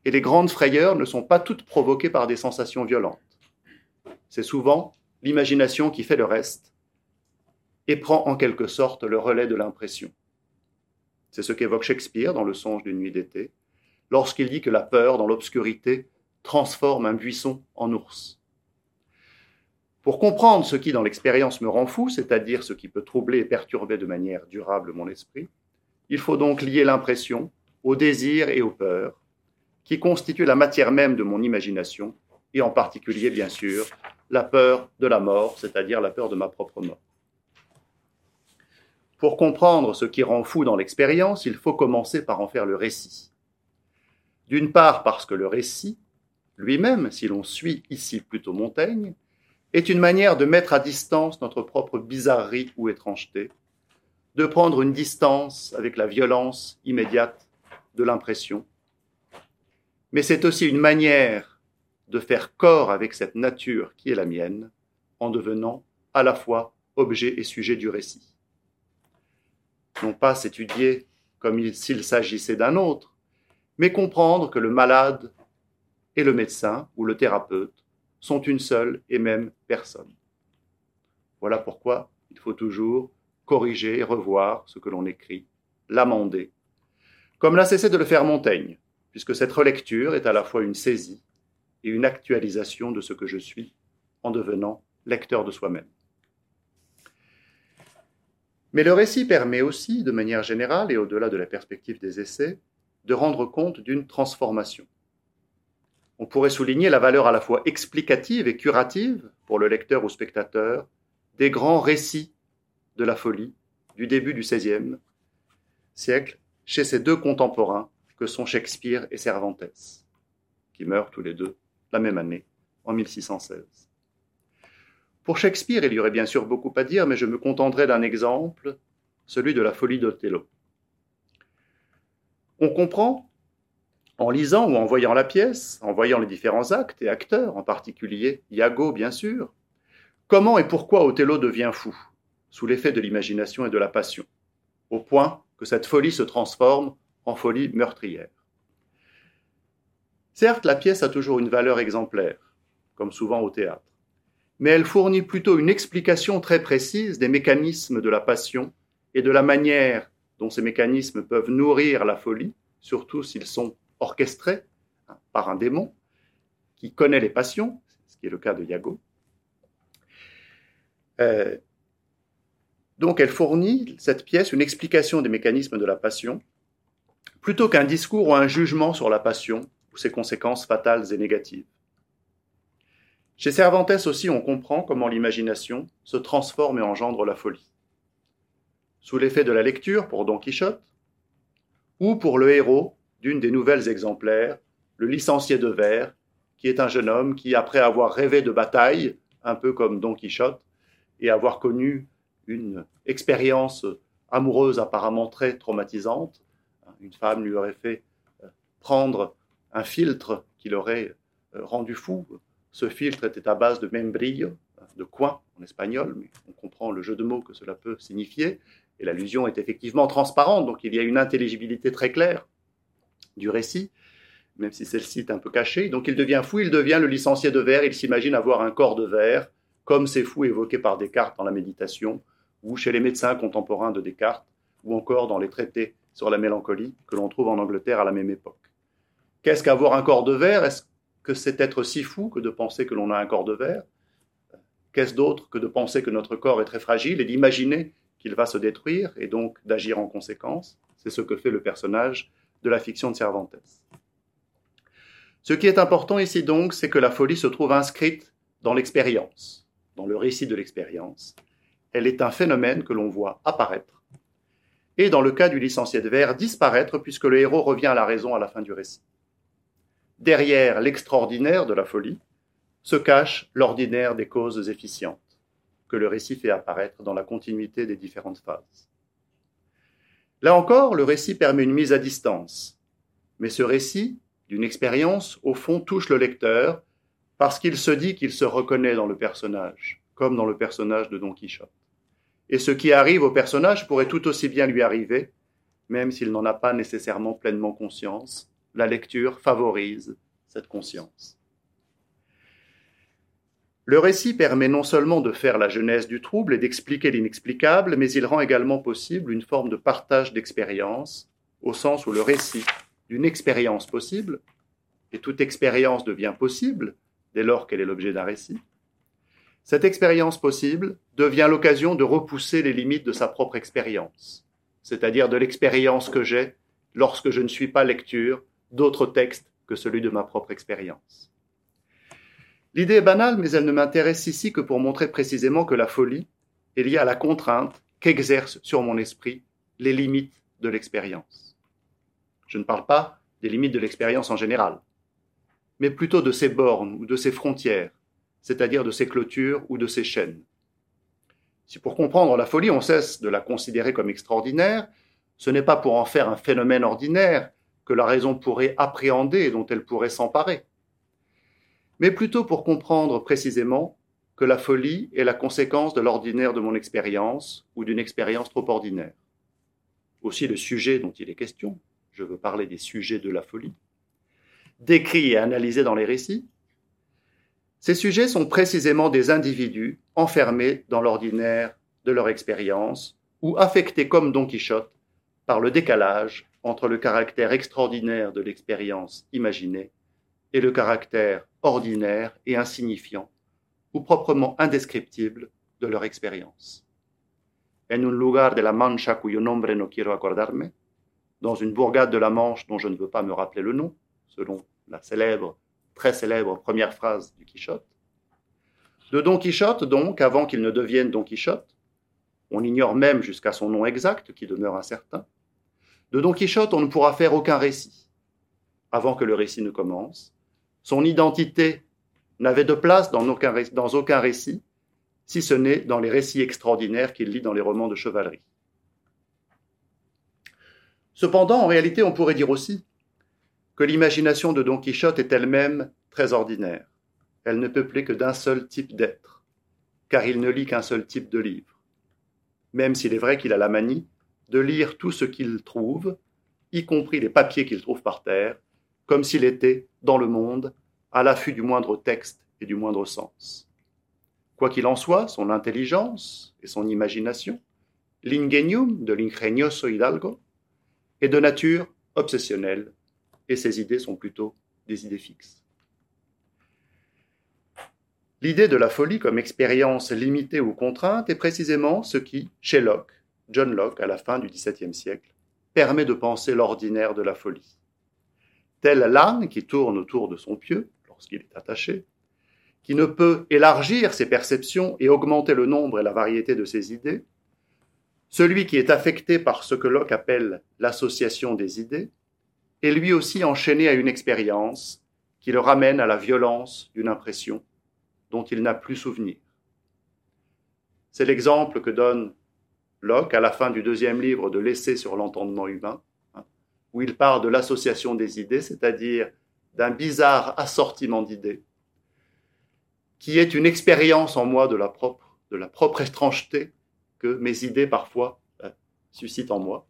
et les grandes frayeurs ne sont pas toutes provoquées par des sensations violentes. C'est souvent l'imagination qui fait le reste et prend en quelque sorte le relais de l'impression. C'est ce qu'évoque Shakespeare dans Le songe d'une nuit d'été, lorsqu'il dit que la peur, dans l'obscurité, transforme un buisson en ours. Pour comprendre ce qui dans l'expérience me rend fou, c'est-à-dire ce qui peut troubler et perturber de manière durable mon esprit, il faut donc lier l'impression au désir et aux peurs, qui constitue la matière même de mon imagination, et en particulier, bien sûr, la peur de la mort, c'est-à-dire la peur de ma propre mort. Pour comprendre ce qui rend fou dans l'expérience, il faut commencer par en faire le récit. D'une part parce que le récit, lui-même, si l'on suit ici plutôt Montaigne, est une manière de mettre à distance notre propre bizarrerie ou étrangeté, de prendre une distance avec la violence immédiate de l'impression, mais c'est aussi une manière de faire corps avec cette nature qui est la mienne, en devenant à la fois objet et sujet du récit. Non pas s'étudier comme s'il s'agissait d'un autre, mais comprendre que le malade et le médecin ou le thérapeute sont une seule et même personne. Voilà pourquoi il faut toujours corriger et revoir ce que l'on écrit, l'amender, comme l'a cessé de le faire Montaigne puisque cette relecture est à la fois une saisie et une actualisation de ce que je suis en devenant lecteur de soi-même. Mais le récit permet aussi, de manière générale et au-delà de la perspective des essais, de rendre compte d'une transformation. On pourrait souligner la valeur à la fois explicative et curative, pour le lecteur ou spectateur, des grands récits de la folie du début du XVIe siècle chez ces deux contemporains que sont Shakespeare et Cervantes, qui meurent tous les deux la même année, en 1616. Pour Shakespeare, il y aurait bien sûr beaucoup à dire, mais je me contenterai d'un exemple, celui de la folie d'Othello. On comprend En lisant ou en voyant la pièce, en voyant les différents actes et acteurs, en particulier Iago bien sûr, comment et pourquoi Othello devient fou, sous l'effet de l'imagination et de la passion, au point que cette folie se transforme en folie meurtrière. Certes, la pièce a toujours une valeur exemplaire, comme souvent au théâtre, mais elle fournit plutôt une explication très précise des mécanismes de la passion et de la manière dont ces mécanismes peuvent nourrir la folie, surtout s'ils sont orchestrés hein, par un démon qui connaît les passions, ce qui est le cas de Iago. Euh, donc elle fournit, cette pièce, une explication des mécanismes de la passion, plutôt qu'un discours ou un jugement sur la passion ou ses conséquences fatales et négatives. Chez Cervantes aussi, on comprend comment l'imagination se transforme et engendre la folie. Sous l'effet de la lecture pour Don Quichotte, ou pour le héros d'une des nouvelles exemplaires, le licencié de vers, qui est un jeune homme qui, après avoir rêvé de bataille, un peu comme Don Quichotte, et avoir connu une expérience amoureuse apparemment très traumatisante, une femme lui aurait fait euh, prendre un filtre qui l'aurait euh, rendu fou, ce filtre était à base de membrillo, de coin en espagnol, mais on comprend le jeu de mots que cela peut signifier. Et l'allusion est effectivement transparente, donc il y a une intelligibilité très claire du récit, même si celle-ci est un peu cachée. Donc il devient fou, il devient le licencié de verre, il s'imagine avoir un corps de verre, comme ces fous évoqués par Descartes dans la méditation, ou chez les médecins contemporains de Descartes, ou encore dans les traités sur la mélancolie que l'on trouve en Angleterre à la même époque. Qu'est-ce qu'avoir un corps de verre? Est-ce que c'est être si fou que de penser que l'on a un corps de verre? Qu'est-ce d'autre que de penser que notre corps est très fragile et d'imaginer qu'il va se détruire et donc d'agir en conséquence? C'est ce que fait le personnage de la fiction de Cervantes. Ce qui est important ici donc, c'est que la folie se trouve inscrite dans l'expérience, dans le récit de l'expérience. Elle est un phénomène que l'on voit apparaître, et dans le cas du licencié de verre, disparaître puisque le héros revient à la raison à la fin du récit derrière l'extraordinaire de la folie, se cache l'ordinaire des causes efficientes que le récit fait apparaître dans la continuité des différentes phases. Là encore, le récit permet une mise à distance, mais ce récit, d'une expérience, au fond, touche le lecteur parce qu'il se dit qu'il se reconnaît dans le personnage, comme dans le personnage de Don Quichotte. Et ce qui arrive au personnage pourrait tout aussi bien lui arriver, même s'il n'en a pas nécessairement pleinement conscience, la lecture favorise cette conscience. Le récit permet non seulement de faire la genèse du trouble et d'expliquer l'inexplicable, mais il rend également possible une forme de partage d'expérience, au sens où le récit d'une expérience possible, et toute expérience devient possible dès lors qu'elle est l'objet d'un récit, cette expérience possible devient l'occasion de repousser les limites de sa propre expérience, c'est-à-dire de l'expérience que j'ai lorsque je ne suis pas lecture d'autres textes que celui de ma propre expérience. L'idée est banale, mais elle ne m'intéresse ici que pour montrer précisément que la folie est liée à la contrainte qu'exercent sur mon esprit les limites de l'expérience. Je ne parle pas des limites de l'expérience en général, mais plutôt de ses bornes ou de ses frontières, c'est-à-dire de ses clôtures ou de ses chaînes. Si pour comprendre la folie on cesse de la considérer comme extraordinaire, ce n'est pas pour en faire un phénomène ordinaire, que la raison pourrait appréhender et dont elle pourrait s'emparer, mais plutôt pour comprendre précisément que la folie est la conséquence de l'ordinaire de mon expérience ou d'une expérience trop ordinaire. Aussi le sujet dont il est question, je veux parler des sujets de la folie, décrits et analysés dans les récits, ces sujets sont précisément des individus enfermés dans l'ordinaire de leur expérience ou affectés comme Don Quichotte par le décalage entre le caractère extraordinaire de l'expérience imaginée et le caractère ordinaire et insignifiant, ou proprement indescriptible, de leur expérience. En un lugar de la Mancha cuyo nombre no quiero acordarme, dans une bourgade de la Manche dont je ne veux pas me rappeler le nom, selon la célèbre, très célèbre première phrase du Quichotte. De Don Quichotte, donc, avant qu'il ne devienne Don Quichotte, on ignore même jusqu'à son nom exact, qui demeure incertain, de Don Quichotte, on ne pourra faire aucun récit avant que le récit ne commence. Son identité n'avait de place dans aucun, dans aucun récit, si ce n'est dans les récits extraordinaires qu'il lit dans les romans de chevalerie. Cependant, en réalité, on pourrait dire aussi que l'imagination de Don Quichotte est elle-même très ordinaire. Elle ne peuplée que d'un seul type d'être, car il ne lit qu'un seul type de livre. Même s'il est vrai qu'il a la manie de lire tout ce qu'il trouve, y compris les papiers qu'il trouve par terre, comme s'il était, dans le monde, à l'affût du moindre texte et du moindre sens. Quoi qu'il en soit, son intelligence et son imagination, l'ingenium de l'ingenioso Hidalgo, est de nature obsessionnelle, et ses idées sont plutôt des idées fixes. L'idée de la folie comme expérience limitée ou contrainte est précisément ce qui, chez Locke, John Locke, à la fin du XVIIe siècle, permet de penser l'ordinaire de la folie. Tel l'âne qui tourne autour de son pieu lorsqu'il est attaché, qui ne peut élargir ses perceptions et augmenter le nombre et la variété de ses idées, celui qui est affecté par ce que Locke appelle l'association des idées, est lui aussi enchaîné à une expérience qui le ramène à la violence d'une impression dont il n'a plus souvenir. C'est l'exemple que donne Locke à la fin du deuxième livre de l'essai sur l'entendement humain, hein, où il part de l'association des idées, c'est-à-dire d'un bizarre assortiment d'idées, qui est une expérience en moi de la propre, de étrangeté que mes idées parfois euh, suscitent en moi.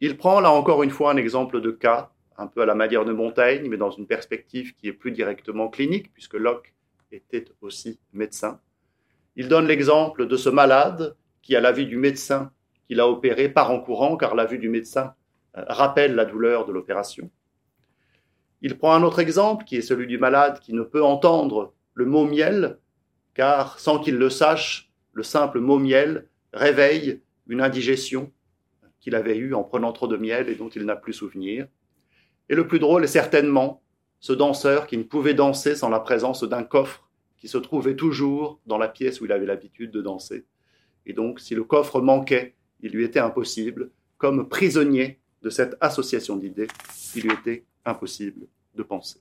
Il prend là encore une fois un exemple de cas, un peu à la manière de Montaigne, mais dans une perspective qui est plus directement clinique, puisque Locke était aussi médecin. Il donne l'exemple de ce malade qui, à la vue du médecin qu'il a opéré, part en courant car la vue du médecin euh, rappelle la douleur de l'opération. Il prend un autre exemple qui est celui du malade qui ne peut entendre le mot miel car sans qu'il le sache, le simple mot miel réveille une indigestion qu'il avait eue en prenant trop de miel et dont il n'a plus souvenir. Et le plus drôle est certainement ce danseur qui ne pouvait danser sans la présence d'un coffre qui se trouvait toujours dans la pièce où il avait l'habitude de danser. Et donc, si le coffre manquait, il lui était impossible, comme prisonnier de cette association d'idées, il lui était impossible de penser.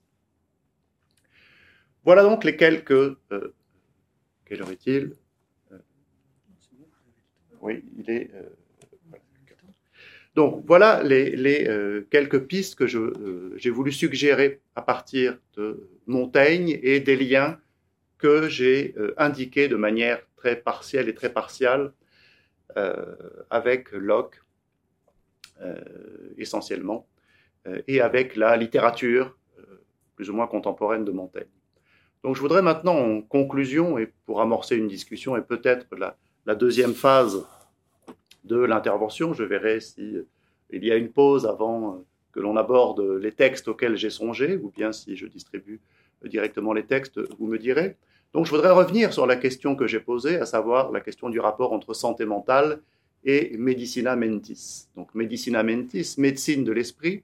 Voilà donc les quelques... Euh, quelle heure est-il? Euh, Oui, il est... Euh, donc voilà les, quelques pistes que j'ai voulu suggérer à partir de Montaigne et des liens que j'ai indiqués de manière très partielle et très partiale euh, avec Locke, euh, essentiellement, euh, et avec la littérature plus ou moins contemporaine de Montaigne. Donc je voudrais maintenant, en conclusion, et pour amorcer une discussion, et peut-être la, deuxième phase de l'intervention, je verrai si il y a une pause avant que l'on aborde les textes auxquels j'ai songé, ou bien si je distribue directement les textes, vous me direz. Donc je voudrais revenir sur la question que j'ai posée, à savoir la question du rapport entre santé mentale et medicina mentis. Donc medicina mentis, médecine de l'esprit.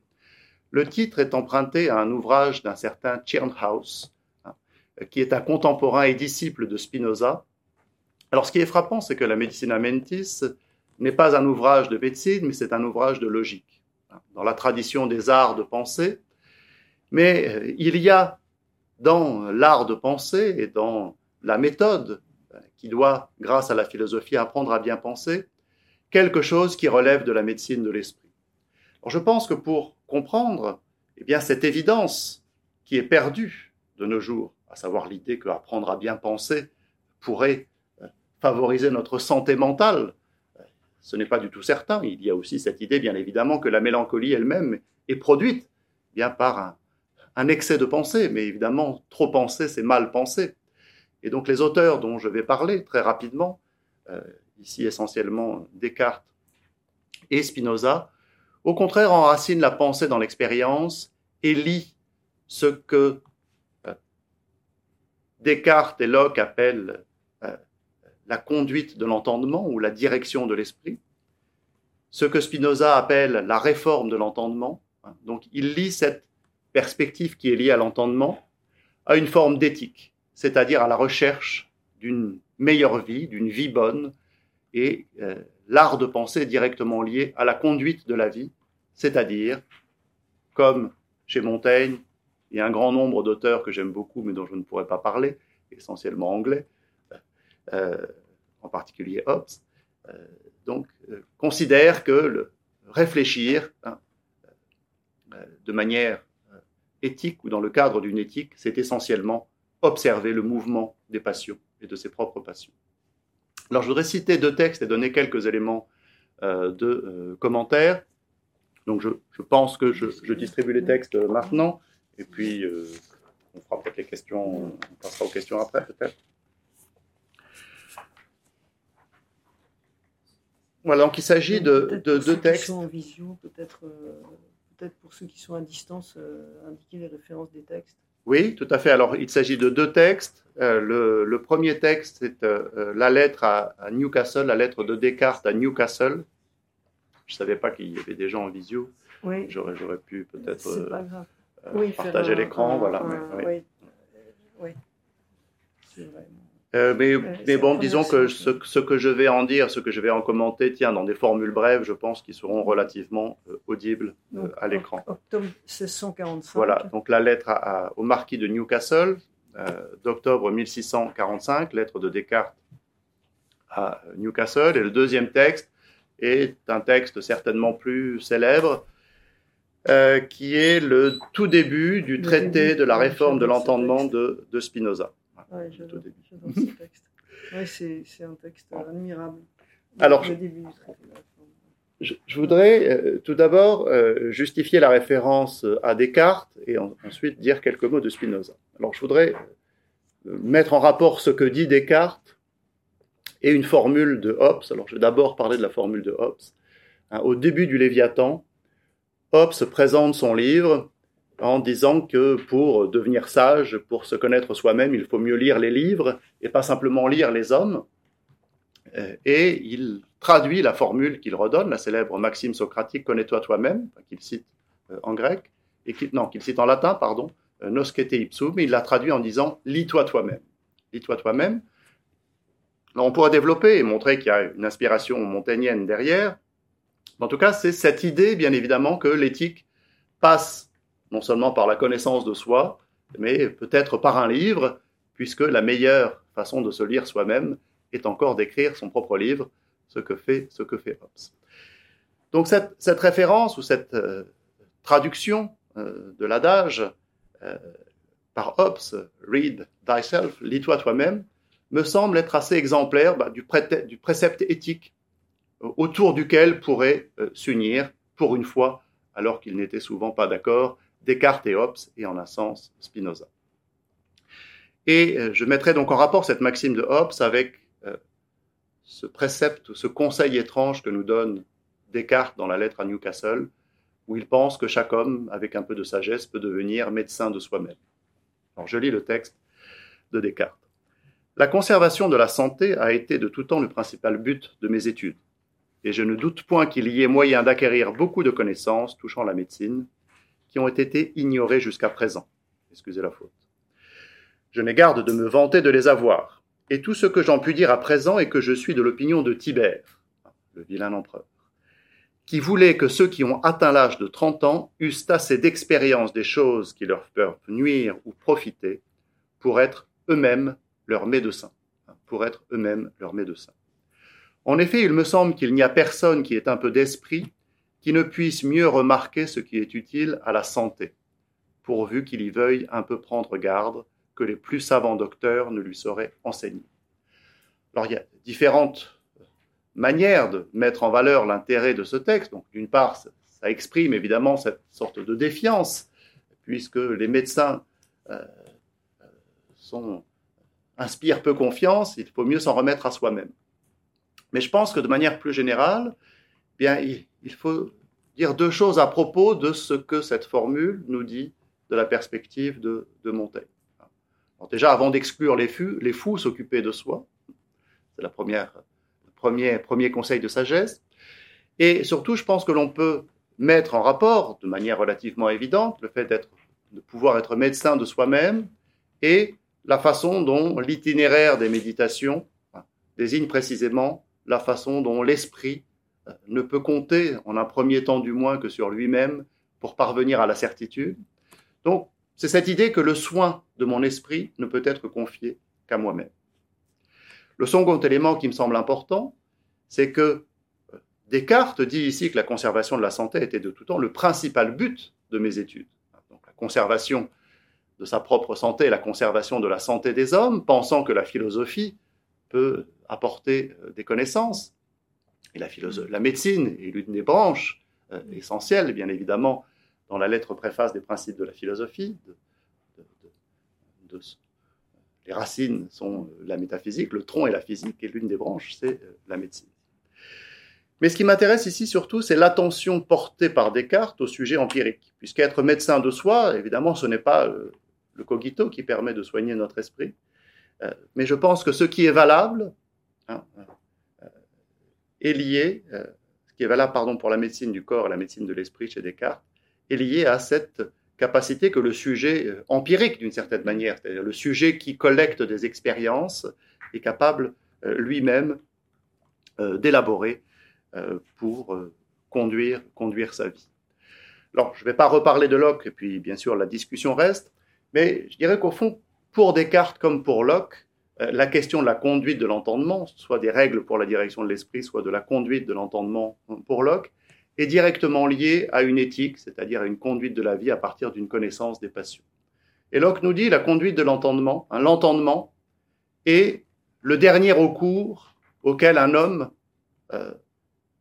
Le titre est emprunté à un ouvrage d'un certain Tschirnhaus, hein, qui est un contemporain et disciple de Spinoza. Alors ce qui est frappant, c'est que la medicina mentis n'est pas un ouvrage de médecine, mais c'est un ouvrage de logique. Dans la tradition des arts de pensée, mais euh, il y a dans l'art de penser et dans la méthode qui doit, grâce à la philosophie, apprendre à bien penser, quelque chose qui relève de la médecine de l'esprit. je pense que pour comprendre eh bien, cette évidence qui est perdue de nos jours, à savoir l'idée qu'apprendre à bien penser pourrait euh, favoriser notre santé mentale, euh, ce n'est pas du tout certain. Il y a aussi cette idée, bien évidemment, que la mélancolie elle-même est produite bien par un, excès de pensée, mais évidemment, trop penser, c'est mal penser. Et donc les auteurs dont je vais parler très rapidement, euh, ici essentiellement Descartes et Spinoza, au contraire enracinent la pensée dans l'expérience et lient ce que euh, Descartes et Locke appellent la conduite de l'entendement ou la direction de l'esprit, ce que Spinoza appelle la réforme de l'entendement. Donc il lit cette perspective qui est liée à l'entendement, à une forme d'éthique, c'est-à-dire à la recherche d'une meilleure vie, d'une vie bonne, et euh, l'art de penser directement lié à la conduite de la vie, c'est-à-dire, comme chez Montaigne, et un grand nombre d'auteurs que j'aime beaucoup, mais dont je ne pourrais pas parler, essentiellement anglais, en particulier Hobbes, euh, donc considère que réfléchir, hein, de manière éthique ou dans le cadre d'une éthique, c'est essentiellement observer le mouvement des passions et de ses propres passions. Alors je voudrais citer deux textes et donner quelques éléments euh, de euh, commentaires. Donc je, pense que je, distribue les textes maintenant et puis euh, on fera peut-être les questions, on passera aux questions après peut-être. Voilà, donc il s'agit de, de deux textes. En visio, peut-être peut-être pour ceux qui sont à distance, indiquer les références des textes. Oui, tout à fait. Alors, il s'agit de deux textes. Euh, le, le, premier texte, c'est euh, euh, la lettre à, à, Newcastle, la lettre de Descartes à Newcastle. Je ne savais pas qu'il y avait des gens en visio. Oui. J'aurais, pu peut-être euh, oui, partager l'écran. voilà. Un, mais, oui. oui. C'est vrai. Euh, mais, Euh, mais bon, disons que ce, ce que je vais en dire, ce que je vais en commenter, tient dans des formules brèves, je pense, qui seront relativement euh, audibles Donc, à l'écran. oct- Octobre 1645. Voilà, donc la lettre à- à- au marquis de Newcastle d'octobre 1645, lettre de Descartes à Newcastle. Et le deuxième texte est un texte certainement plus célèbre, qui est le tout début du traité de la réforme de l'entendement de Spinoza. Ouais, j'adore, ce texte. Ouais, c'est, c'est un texte admirable. Alors, le début. Je, je voudrais euh, tout d'abord euh, justifier la référence à Descartes et en- ensuite dire quelques mots de Spinoza. Alors je voudrais euh, mettre en rapport ce que dit Descartes et une formule de Hobbes. Alors je vais d'abord parler de la formule de Hobbes. Hein, au début du Léviathan, Hobbes présente son livre en disant que pour devenir sage, pour se connaître soi-même, il faut mieux lire les livres et pas simplement lire les hommes. Euh, Et il traduit la formule qu'il redonne, la célèbre maxime socratique connais-toi toi-même, qu'il cite euh, en grec, et qu'il, non, qu'il cite en latin, pardon, euh, noscete ipsum, mais il l'a traduit en disant lis-toi toi-même. Lis-toi toi-même. On pourrait développer et montrer qu'il y a une inspiration montaignienne derrière. En tout cas, c'est cette idée, bien évidemment, que l'éthique passe non seulement par la connaissance de soi, mais peut-être par un livre, puisque la meilleure façon de se lire soi-même est encore d'écrire son propre livre, ce que fait, ce que fait Hobbes. Donc cette, référence ou cette euh, traduction euh, de l'adage euh, par Hobbes, read thyself, lis-toi toi-même, me semble être assez exemplaire bah, du, pré- du, précepte éthique autour duquel pourraient euh, s'unir, pour une fois, alors qu'ils n'étaient souvent pas d'accord, Descartes et Hobbes, et en un sens Spinoza. Et euh, je mettrai donc en rapport cette maxime de Hobbes avec euh, ce précepte, ce conseil étrange que nous donne Descartes dans la lettre à Newcastle, où il pense que chaque homme, avec un peu de sagesse, peut devenir médecin de soi-même. Alors je lis le texte de Descartes. La conservation de la santé a été de tout temps le principal but de mes études, et je ne doute point qu'il y ait moyen d'acquérir beaucoup de connaissances touchant la médecine qui ont été ignorées jusqu'à présent. Excusez la faute. Je n'ai garde de me vanter de les avoir, et tout ce que j'en puis dire à présent est que je suis de l'opinion de Tibère, le vilain empereur, qui voulait que ceux qui ont atteint l'âge de 30 ans eussent assez d'expérience des choses qui leur peuvent nuire ou profiter pour être eux-mêmes leurs médecins, pour être eux-mêmes leurs médecins. En effet, il me semble qu'il n'y a personne qui ait un peu d'esprit qui ne puisse mieux remarquer ce qui est utile à la santé, pourvu qu'il y veuille un peu prendre garde que les plus savants docteurs ne lui sauraient enseigner. Alors il y a différentes manières de mettre en valeur l'intérêt de ce texte. Donc d'une part, ça exprime évidemment cette sorte de défiance, puisque les médecins euh, inspirent peu confiance, il faut mieux s'en remettre à soi-même. Mais je pense que de manière plus générale, bien, il, faut dire deux choses à propos de ce que cette formule nous dit de la perspective de, Montaigne. Déjà, avant d'exclure les fous, les fous s'occuper de soi, c'est la première, le premier, premier conseil de sagesse. Et surtout, je pense que l'on peut mettre en rapport, de manière relativement évidente, le fait d'être, de pouvoir être médecin de soi-même et la façon dont l'itinéraire des méditations désigne précisément la façon dont l'esprit ne peut compter, en un premier temps du moins, que sur lui-même pour parvenir à la certitude. Donc, c'est cette idée que le soin de mon esprit ne peut être confié qu'à moi-même. Le second élément qui me semble important, c'est que Descartes dit ici que la conservation de la santé était de tout temps le principal but de mes études. Donc la conservation de sa propre santé, la conservation de la santé des hommes, pensant que la philosophie peut apporter euh, des connaissances. Et la, médecine est l'une des branches euh, essentielles, bien évidemment, dans la lettre préface des principes de la philosophie. les racines sont la métaphysique, le tronc est la physique, et l'une des branches, c'est la médecine. Mais ce qui m'intéresse ici surtout, c'est l'attention portée par Descartes au sujet empirique. Puisqu'être médecin de soi, évidemment, ce n'est pas euh, le cogito qui permet de soigner notre esprit. Euh, mais je pense que ce qui est valable hein, euh, est lié, ce qui est valable pardon, pour la médecine du corps et la médecine de l'esprit chez Descartes, est lié à cette capacité que le sujet empirique, d'une certaine manière, c'est-à-dire le sujet qui collecte des expériences, est capable lui-même d'élaborer euh, pour euh, conduire, conduire sa vie. Alors, je ne vais pas reparler de Locke, et puis bien sûr la discussion reste, mais je dirais qu'au fond, pour Descartes comme pour Locke, euh, la question de la conduite de l'entendement, soit des règles pour la direction de l'esprit, soit de la conduite de l'entendement pour Locke, est directement liée à une éthique, c'est-à-dire à une conduite de la vie à partir d'une connaissance des passions. Et Locke nous dit la conduite de l'entendement, hein, l'entendement est le dernier recours auquel un homme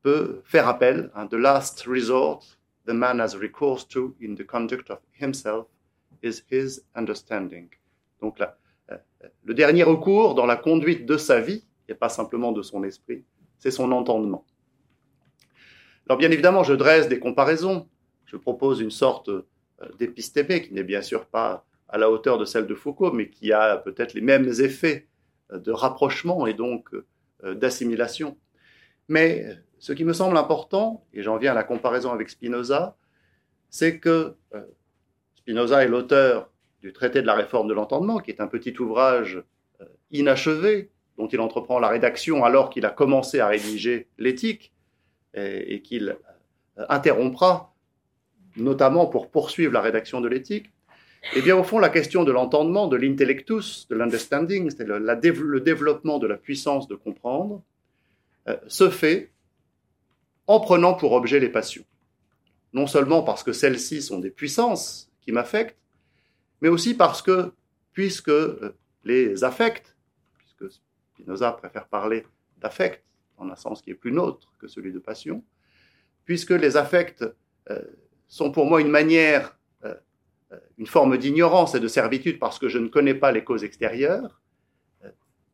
peut faire appel, hein, the last resort the man has recourse to in the conduct of himself is his understanding. Donc euh, le dernier recours dans la conduite de sa vie, et pas simplement de son esprit, c'est son entendement. Alors bien évidemment, je dresse des comparaisons, je propose une sorte euh, d'épistémé qui n'est bien sûr pas à la hauteur de celle de Foucault, mais qui a peut-être les mêmes effets euh, de rapprochement et donc d'assimilation. Mais ce qui me semble important, et j'en viens à la comparaison avec Spinoza, c'est que euh, Spinoza est l'auteur du traité de la réforme de l'entendement, qui est un petit ouvrage euh, inachevé, dont il entreprend la rédaction alors qu'il a commencé à rédiger l'éthique, et, qu'il euh, interrompra, notamment pour poursuivre la rédaction de l'éthique. Eh bien, au fond, la question de l'entendement, de l'intellectus, de l'understanding, c'est le, le, développement de la puissance de comprendre, se fait en prenant pour objet les passions. Non seulement parce que celles-ci sont des puissances qui m'affectent, mais aussi parce que, puisque euh, les affects, puisque Spinoza préfère parler d'affect en un sens qui est plus nôtre que celui de passion, puisque les affects euh, sont pour moi une manière, euh, une forme d'ignorance et de servitude parce que je ne connais pas les causes extérieures,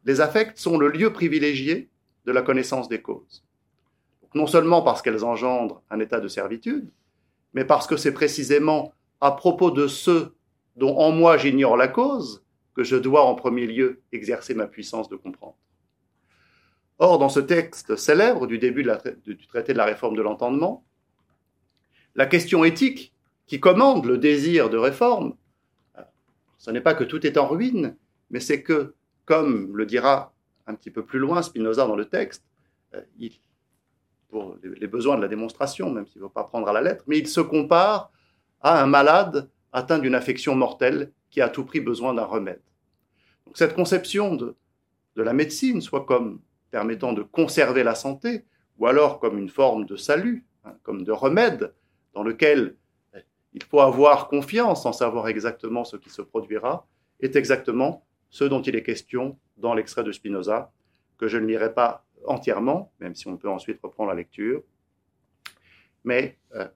les affects sont le lieu privilégié de la connaissance des causes. Non seulement parce qu'elles engendrent un état de servitude, mais parce que c'est précisément à propos de ceux dont en moi j'ignore la cause que je dois en premier lieu exercer ma puissance de comprendre. Or, dans ce texte célèbre du début du traité de la réforme de l'entendement, la question éthique qui commande le désir de réforme, ce n'est pas que tout est en ruine, mais c'est que, comme le dira un petit peu plus loin Spinoza dans le texte, euh, pour les besoins de la démonstration, même s'il ne veut pas prendre à la lettre, mais il se compare à un malade atteint d'une affection mortelle qui a à tout prix besoin d'un remède. Donc cette conception de, la médecine, soit comme permettant de conserver la santé, ou alors comme une forme de salut, hein, comme de remède, dans lequel il faut avoir confiance en savoir exactement ce qui se produira, est exactement ce dont il est question dans l'extrait de Spinoza, que je ne lirai pas entièrement, même si on peut ensuite reprendre la lecture. Mais euh,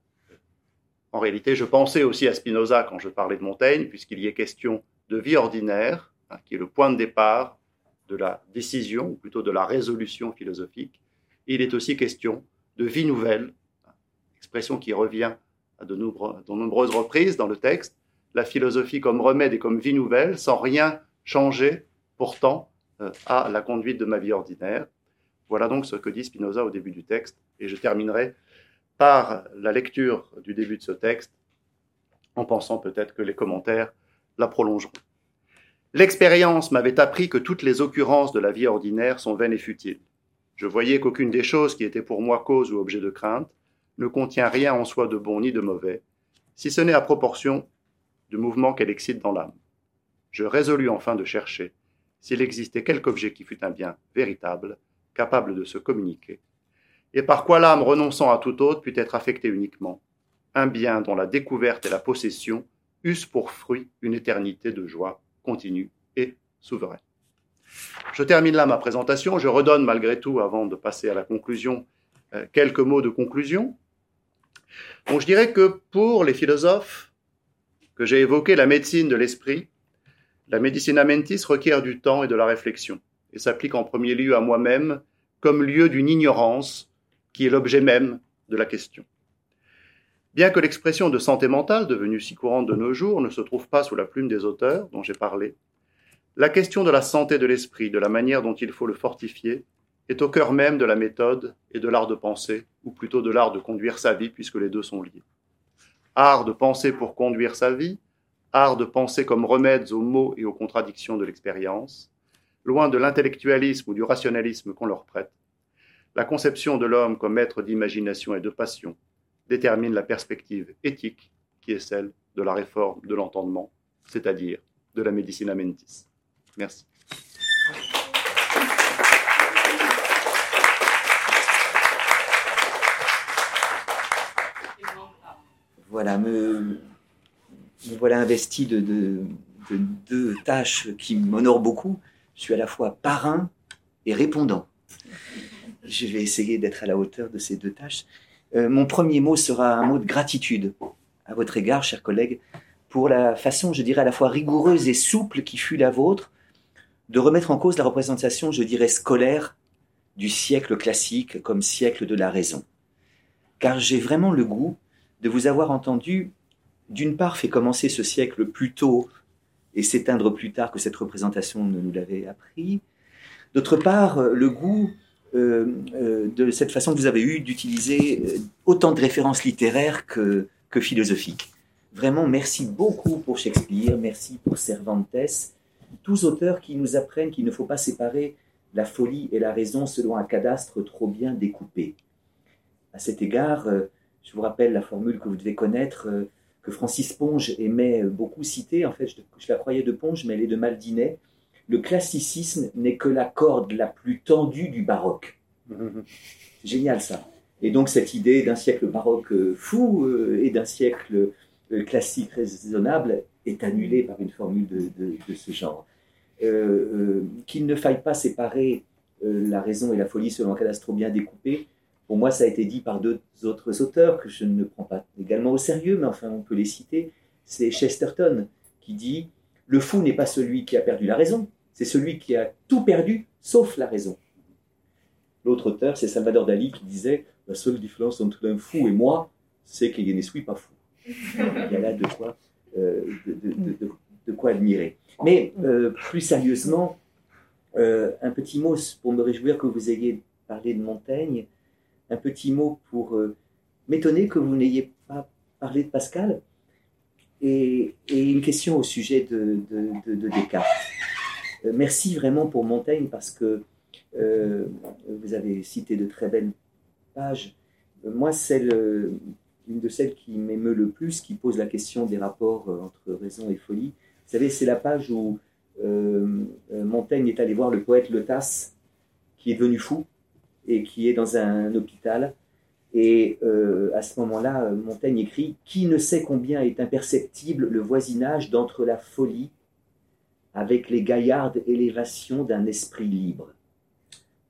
en réalité, je pensais aussi à Spinoza quand je parlais de Montaigne, puisqu'il y est question de vie ordinaire, hein, qui est le point de départ de la décision, ou plutôt de la résolution philosophique. il est aussi question de vie nouvelle, expression qui revient à de, nombreuses reprises dans le texte, la philosophie comme remède et comme vie nouvelle, sans rien changer pourtant euh, à la conduite de ma vie ordinaire. Voilà donc ce que dit Spinoza au début du texte, et je terminerai par la lecture du début de ce texte, en pensant peut-être que les commentaires la prolongeront. L'expérience m'avait appris que toutes les occurrences de la vie ordinaire sont vaines et futiles. Je voyais qu'aucune des choses qui étaient pour moi cause ou objet de crainte ne contient rien en soi de bon ni de mauvais, si ce n'est à proportion du mouvement qu'elle excite dans l'âme. Je résolus enfin de chercher s'il existait quelque objet qui fût un bien véritable, capable de se communiquer, et par quoi l'âme renonçant à tout autre put être affectée uniquement, un bien dont la découverte et la possession eussent pour fruit une éternité de joie continue et souveraine. Je termine là ma présentation. Je redonne malgré tout, avant de passer à la conclusion, euh, quelques mots de conclusion. Bon, je dirais que pour les philosophes que j'ai évoqués, la médecine de l'esprit, la medicina mentis requiert du temps et de la réflexion, et s'applique en premier lieu à moi-même comme lieu d'une ignorance qui est l'objet même de la question. Bien que l'expression de santé mentale, devenue si courante de nos jours, ne se trouve pas sous la plume des auteurs dont j'ai parlé, la question de la santé de l'esprit, de la manière dont il faut le fortifier, est au cœur même de la méthode et de l'art de penser, ou plutôt de l'art de conduire sa vie, puisque les deux sont liés. Art de penser pour conduire sa vie, art de penser comme remèdes aux maux et aux contradictions de l'expérience, loin de l'intellectualisme ou du rationalisme qu'on leur prête. La conception de l'homme comme maître d'imagination et de passion détermine la perspective éthique qui est celle de la réforme de l'entendement, c'est-à-dire de la médecine mentis. Merci. Voilà, me, voilà investi de, deux tâches qui m'honorent beaucoup. Je suis à la fois parrain et répondant. Je vais essayer d'être à la hauteur de ces deux tâches. Euh, mon premier mot sera un mot de gratitude à votre égard, chers collègues, pour la façon, je dirais, à la fois rigoureuse et souple qui fut la vôtre de remettre en cause la représentation, je dirais, scolaire du siècle classique comme siècle de la raison. Car j'ai vraiment le goût de vous avoir entendu, d'une part, fait commencer ce siècle plus tôt et s'éteindre plus tard que cette représentation ne nous l'avait appris. D'autre part, le goût de cette façon que vous avez eue d'utiliser euh, autant de références littéraires que, que philosophiques. Vraiment, merci beaucoup pour Shakespeare, merci pour Cervantes, tous auteurs qui nous apprennent qu'il ne faut pas séparer la folie et la raison selon un cadastre trop bien découpé. À cet égard, euh, je vous rappelle la formule que vous devez connaître, euh, que Francis Ponge aimait beaucoup citer. En fait, je, la croyais de Ponge, mais elle est de Maldinet. Le classicisme n'est que la corde la plus tendue du baroque. Génial ça. Et donc cette idée d'un siècle baroque euh, fou et d'un siècle classique raisonnable est annulée par une formule de, ce genre. Euh, euh, qu'il ne faille pas séparer euh, la raison et la folie selon un cadastre bien découpé, pour moi ça a été dit par deux autres auteurs que je ne prends pas également au sérieux, mais enfin on peut les citer. C'est Chesterton qui dit Le fou n'est pas celui qui a perdu la raison, c'est celui qui a tout perdu sauf la raison. L'autre auteur, c'est Salvador Dali qui disait La seule différence entre un fou et moi, c'est qu'il ne suis pas fou. Il y a là de quoi euh, admirer. Mais euh, plus sérieusement, euh, un petit mot pour me réjouir que vous ayez parlé de Montaigne, un petit mot pour m'étonner que vous n'ayez pas parlé de Pascal, et, une question au sujet de Descartes. Merci vraiment pour Montaigne parce que vous avez cité de très belles pages. Moi, celle une de celles qui m'émeut le plus, qui pose la question des rapports euh, entre raison et folie. Vous savez, c'est la page où euh, euh, Montaigne est allé voir le poète Le Tasse, qui est devenu fou et qui est dans un hôpital. Et à ce moment-là, Montaigne écrit Qui ne sait combien est imperceptible le voisinage d'entre la folie avec les gaillardes élévations d'un esprit libre.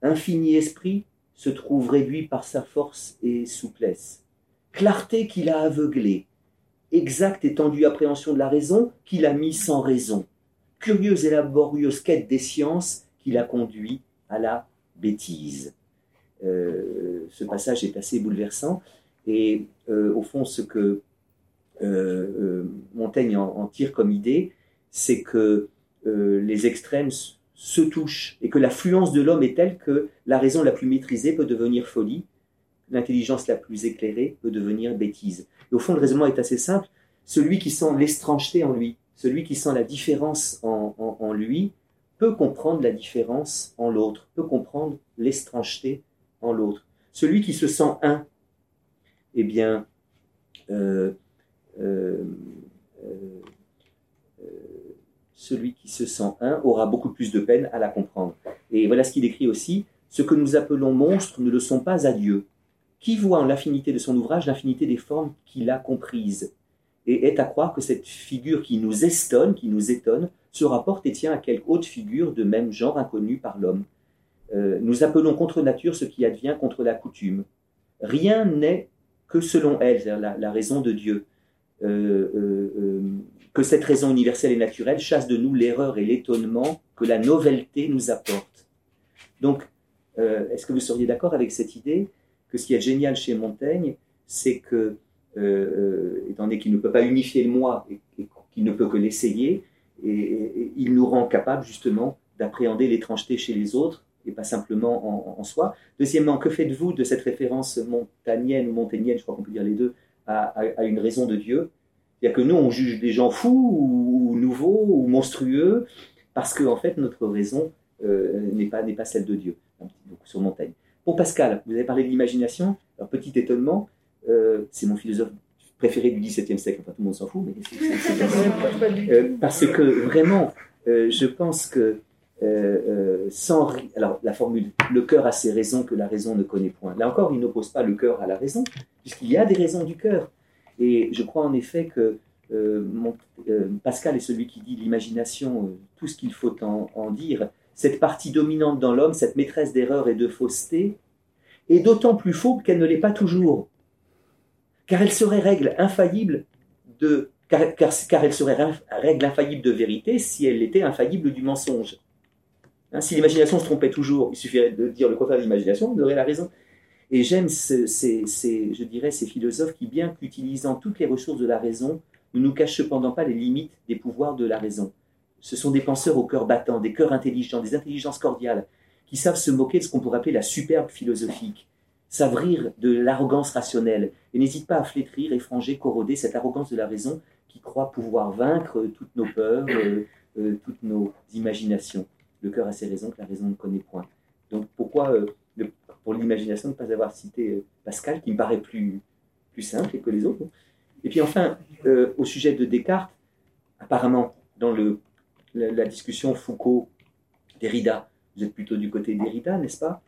Infini esprit se trouve réduit par sa force et souplesse clarté qu'il a aveuglée, exacte étendue appréhension de la raison qu'il a mis sans raison, curieuse et laborieuse quête des sciences qu'il a conduit à la bêtise. Euh, ce passage est assez bouleversant et euh, au fond ce que euh, Montaigne en, tire comme idée, c'est que les extrêmes se touchent et que l'affluence de l'homme est telle que la raison la plus maîtrisée peut devenir folie l'intelligence la plus éclairée peut devenir bêtise. Et au fond, le raisonnement est assez simple. Celui qui sent l'étrangeté en lui, celui qui sent la différence en, lui, peut comprendre la différence en l'autre, peut comprendre l'étrangeté en l'autre. Celui qui se sent un, eh bien, euh, euh, euh, celui qui se sent un aura beaucoup plus de peine à la comprendre. Et voilà ce qu'il écrit aussi. Ce que nous appelons monstres ne le sont pas à Dieu qui voit en l'infinité de son ouvrage l'infinité des formes qu'il a comprises, et est à croire que cette figure qui nous estonne, qui nous étonne, se rapporte et tient à quelque autre figure de même genre inconnue par l'homme. Euh, nous appelons contre nature ce qui advient contre la coutume. Rien n'est que selon elle, la, la, raison de Dieu. Euh, euh, que cette raison universelle et naturelle chasse de nous l'erreur et l'étonnement que la novelté nous apporte. Donc, est-ce que vous seriez d'accord avec cette idée que ce qui est génial chez Montaigne, c'est que, étant donné qu'il ne peut pas unifier le moi et, qu'il ne peut que l'essayer, il nous rend capable justement d'appréhender l'étrangeté chez les autres et pas simplement en, soi. Deuxièmement, que faites-vous de cette référence montagnenne ou montaignienne, je crois qu'on peut dire les deux, à, une raison de Dieu? C'est-à-dire que nous, on juge des gens fous ou, nouveaux ou monstrueux parce que, en fait, notre raison euh, n'est pas, pas celle de Dieu. Donc, sur Montaigne. Pour Pascal, vous avez parlé de l'imagination. Alors, petit étonnement, euh, c'est mon philosophe préféré du XVIIe siècle, enfin tout le monde s'en fout, mais c'est, euh, parce que vraiment, je pense que euh, euh, sans alors la formule le cœur a ses raisons que la raison ne connaît point. Là encore, il n'oppose pas le cœur à la raison, puisqu'il y a des raisons du cœur. Et je crois en effet que euh, Pascal est celui qui dit l'imagination, tout ce qu'il faut en, dire. Cette partie dominante dans l'homme, cette maîtresse d'erreur et de fausseté, est d'autant plus faux qu'elle ne l'est pas toujours. Car elle serait règle infaillible de car, car elle serait règle infaillible de vérité si elle était infaillible du mensonge. Hein, si l'imagination se trompait toujours, il suffirait de dire le contraire de l'imagination, on aurait la raison. Et j'aime, ces, je dirais, ces philosophes qui, bien qu'utilisant toutes les ressources de la raison, ne nous cachent cependant pas les limites des pouvoirs de la raison. Ce sont des penseurs au cœur battant, des cœurs intelligents, des intelligences cordiales, qui savent se moquer de ce qu'on pourrait appeler la superbe philosophique, savent rire de l'arrogance rationnelle, et n'hésitent pas à flétrir, effranger, corroder cette arrogance de la raison qui croit pouvoir vaincre toutes nos peurs, euh, euh, toutes nos imaginations le cœur a ses raisons que la raison ne connaît point. Donc pourquoi, euh, pour l'imagination, ne pas avoir cité euh, Pascal, qui me paraît plus, plus simple que les autres Et puis enfin, euh, au sujet de Descartes, apparemment, dans le, la, discussion Foucault-Derrida, vous êtes plutôt du côté Derrida, n'est-ce pas?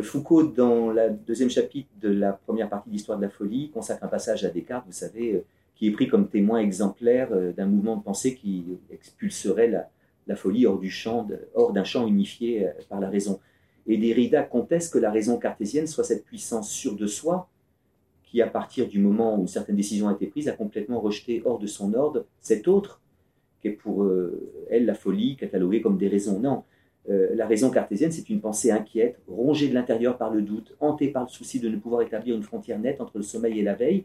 Foucault, dans le deuxième chapitre de la première partie d'Histoire de la folie, consacre un passage à Descartes, vous savez, qui est pris comme témoin exemplaire d'un mouvement de pensée qui expulserait la, la folie hors du champ, hors d'un champ unifié euh, par la raison. Et Derrida conteste que la raison cartésienne soit cette puissance sûre de soi qui, à partir du moment où certaines décisions ont été prises, a complètement rejeté hors de son ordre cet autre, qui est pour euh, elle la folie, cataloguée comme des raisons. Non, euh, la raison cartésienne, c'est une pensée inquiète, rongée de l'intérieur par le doute, hantée par le souci de ne pouvoir établir une frontière nette entre le sommeil et la veille.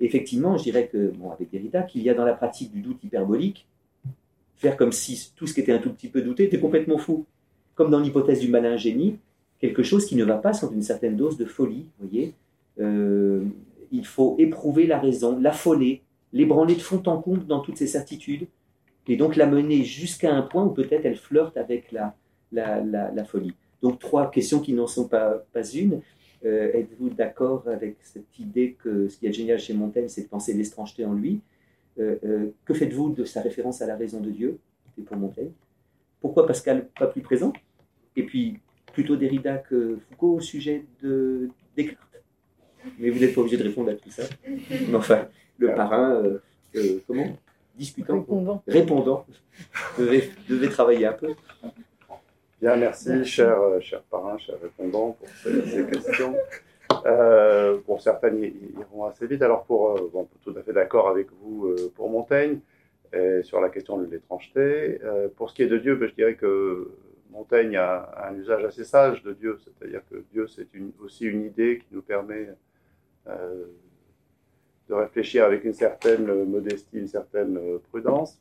effectivement, je dirais que, bon, avec Derrida, qu'il y a dans la pratique du doute hyperbolique faire comme si tout ce qui était un tout petit peu douté était complètement fou. Comme dans l'hypothèse du malin génie, quelque chose qui ne va pas sans une certaine dose de folie. Voyez, euh, il faut éprouver la raison, l'affoler, l'ébranler de fond en comble dans toutes ses certitudes, et donc la mener jusqu'à un point où peut-être elle flirte avec la, la, folie. Donc trois questions qui n'en sont pas, pas une. Euh, êtes-vous d'accord avec cette idée que ce qui est génial chez Montaigne, c'est de penser l'étrangeté en lui? Euh, que faites-vous de sa référence à la raison de Dieu? Pour Montaigne. Pourquoi Pascal pas plus présent? Et puis plutôt Derrida que Foucault au sujet de Descartes. Mais vous n'êtes pas obligé de répondre à tout ça. Mais enfin, le parrain, euh, comment? Discutant. Répondant. Répondant. devait, devait travailler un peu. Bien, merci, cher, cher parrain, cher répondant, pour ces questions. Euh, pour certaines, ils iront assez vite. Alors, pour, euh, bon, tout à fait d'accord avec vous euh, pour Montaigne, sur la question de l'étrangeté. pour ce qui est de Dieu, ben, je dirais que Montaigne a un usage assez sage de Dieu, c'est-à-dire que Dieu, c'est aussi une idée qui nous permet de réfléchir avec une certaine modestie, une certaine prudence.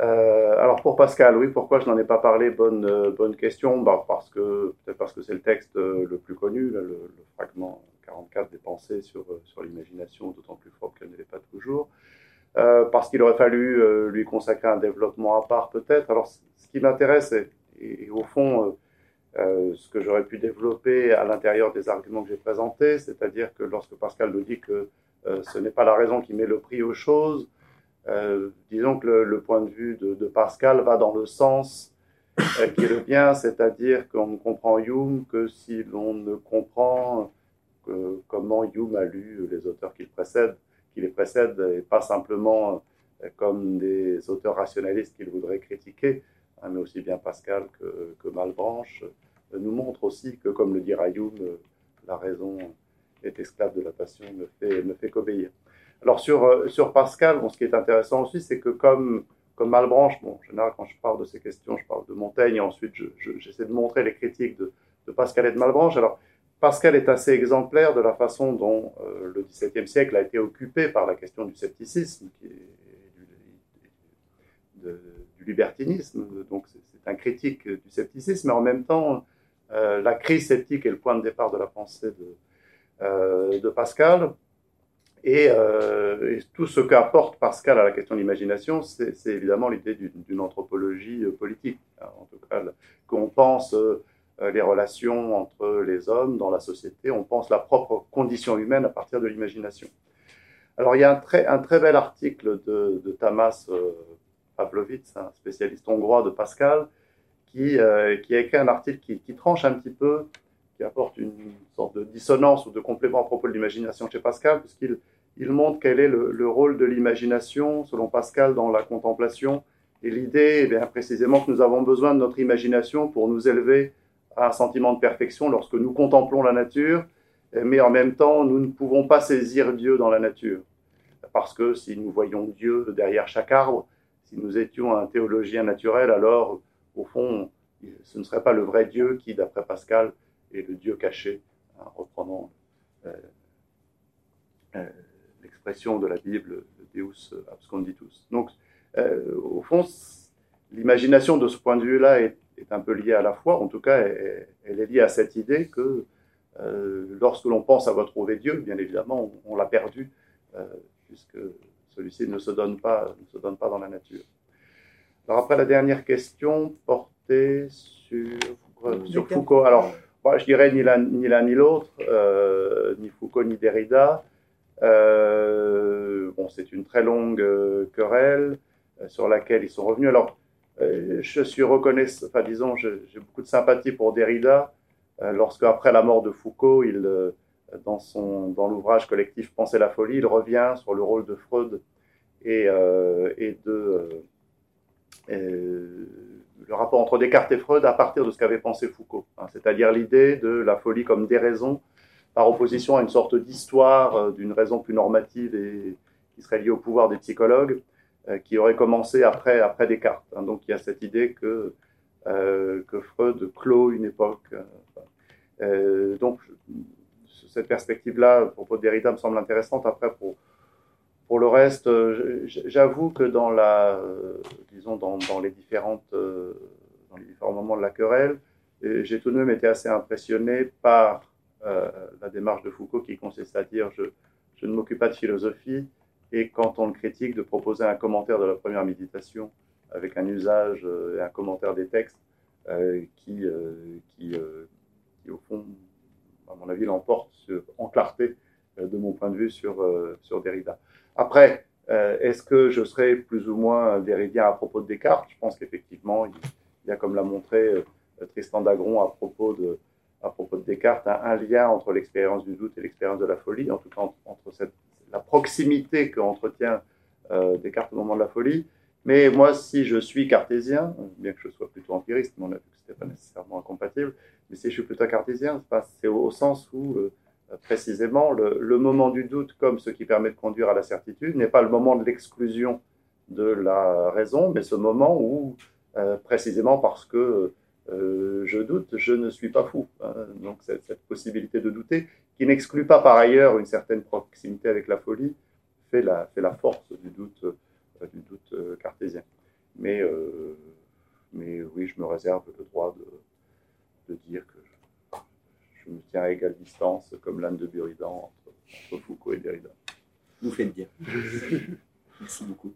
Euh, alors pour Pascal, oui, pourquoi je n'en ai pas parlé? Bonne, euh, bonne question. Bah parce que peut-être parce que c'est le texte euh, le plus connu, le, fragment 44 des pensées sur, sur l'imagination, d'autant plus fort qu'elle ne l'est pas toujours. parce qu'il aurait fallu lui consacrer un développement à part peut-être. Alors ce qui m'intéresse, et, au fond ce que j'aurais pu développer à l'intérieur des arguments que j'ai présentés, c'est-à-dire que lorsque Pascal nous dit que ce n'est pas la raison qui met le prix aux choses, euh, disons que le, point de vue de, Pascal va dans le sens euh, qui est le bien, c'est-à-dire qu'on ne comprend Hume que si l'on ne comprend comment Hume a lu les auteurs qui, précèdent, qui les précèdent, et pas simplement comme des auteurs rationalistes qu'il voudrait critiquer, hein, mais aussi bien Pascal que, que Malbranche, nous montre aussi que, comme le dit Hume, la raison est esclave de la passion, ne fait, ne fait qu'obéir. Alors sur, sur Pascal, bon, ce qui est intéressant aussi, c'est que comme comme Malbranche, bon, en général, quand je parle de ces questions, je parle de Montaigne, et ensuite j'essaie de montrer les critiques de, Pascal et de Malbranche. Alors, Pascal est assez exemplaire de la façon dont euh, le XVIIe siècle a été occupé par la question du scepticisme, qui est, du, libertinisme. Donc, c'est un critique du scepticisme, mais en même temps, euh, la crise sceptique est le point de départ de la pensée de, euh, de Pascal. Euh, et, tout ce qu'apporte Pascal à la question de l'imagination, c'est évidemment l'idée d'une anthropologie politique. En tout cas, qu'on pense les relations entre les hommes dans la société, on pense la propre condition humaine à partir de l'imagination. Alors, il y a un très, un très bel article de, de Tamas Pavlovitz, un spécialiste hongrois de Pascal, qui, qui a écrit un article qui, qui, tranche un petit peu, qui apporte une sorte de dissonance ou de complément à propos de l'imagination chez Pascal, puisqu'il il montre quel est le, rôle de l'imagination, selon Pascal, dans la contemplation. Et l'idée, eh bien précisément, que nous avons besoin de notre imagination pour nous élever à un sentiment de perfection lorsque nous contemplons la nature, mais en même temps, nous ne pouvons pas saisir Dieu dans la nature. Parce que si nous voyons Dieu derrière chaque arbre, si nous étions un théologien naturel, alors, au fond, ce ne serait pas le vrai Dieu qui, d'après Pascal, est le Dieu caché, hein, reprenant euh, euh, l'expression de la Bible, Deus absconditus. Donc, euh, au fond, l'imagination de ce point de vue-là est, un peu liée à la foi, en tout cas, elle, est liée à cette idée que lorsque l'on pense avoir trouvé Dieu, bien évidemment, on, l'a perdu, puisque celui-ci ne, se donne pas, ne se donne pas dans la nature. Alors après, la dernière question portait sur, sur Foucault. Alors, moi, je dirais ni l'un ni l'autre, ni Foucault ni Derrida. Euh, bon, c'est une très longue euh, querelle euh, sur laquelle ils sont revenus. Alors, je suis reconnaissant, enfin disons, j'ai beaucoup de sympathie pour Derrida, lorsque après la mort de Foucault, il, dans, son, dans l'ouvrage collectif Penser la folie, il revient sur le rôle de Freud et, et de le rapport entre Descartes et Freud à partir de ce qu'avait pensé Foucault, hein, c'est-à-dire l'idée de la folie comme déraison par opposition à une sorte d'histoire euh, d'une raison plus normative et qui serait liée au pouvoir des psychologues, euh, qui aurait commencé après, après Descartes. Hein. Donc il y a cette idée que, euh, que Freud clôt une époque. donc cette perspective-là, pour propos de Derrida, me semble intéressante. Après, pour, pour le reste, j'avoue que dans, la, disons dans, dans les différentes, dans les différents moments de la querelle, j'ai tout de même été assez impressionné par euh, la démarche de Foucault qui consiste à dire je, je ne m'occupe pas de philosophie et quand on le critique de proposer un commentaire de la première méditation avec un usage euh, et un commentaire des textes euh, qui, qui, au fond, à mon avis, l'emporte en clarté de mon point de vue sur, sur Derrida. Après, est-ce que je serais plus ou moins derridien à propos de Descartes? Je pense qu'effectivement, il, y a, comme l'a montré Tristan Dagron à propos de, à propos de Descartes, un, lien entre l'expérience du doute et l'expérience de la folie, en tout cas entre la proximité qu'entretient euh, Descartes au moment de la folie. Mais moi, si je suis cartésien, bien que je sois plutôt empiriste, mais on a vu que ce n'était pas nécessairement incompatible, mais si je suis plutôt cartésien, c'est au, sens où, euh, précisément, le, moment du doute, comme ce qui permet de conduire à la certitude, n'est pas le moment de l'exclusion de la raison, mais ce moment où, euh, précisément parce que euh, je doute, je ne suis pas fou. Hein. Donc cette, possibilité de douter, qui n'exclut pas par ailleurs une certaine proximité avec la folie, fait la, fait la force du doute, euh, du doute euh, cartésien. Mais, mais oui, je me réserve le droit de, de dire que je, me tiens à égale distance, comme l'âne de Buridan, entre, entre Foucault et Derrida. Vous faites bien. Merci beaucoup.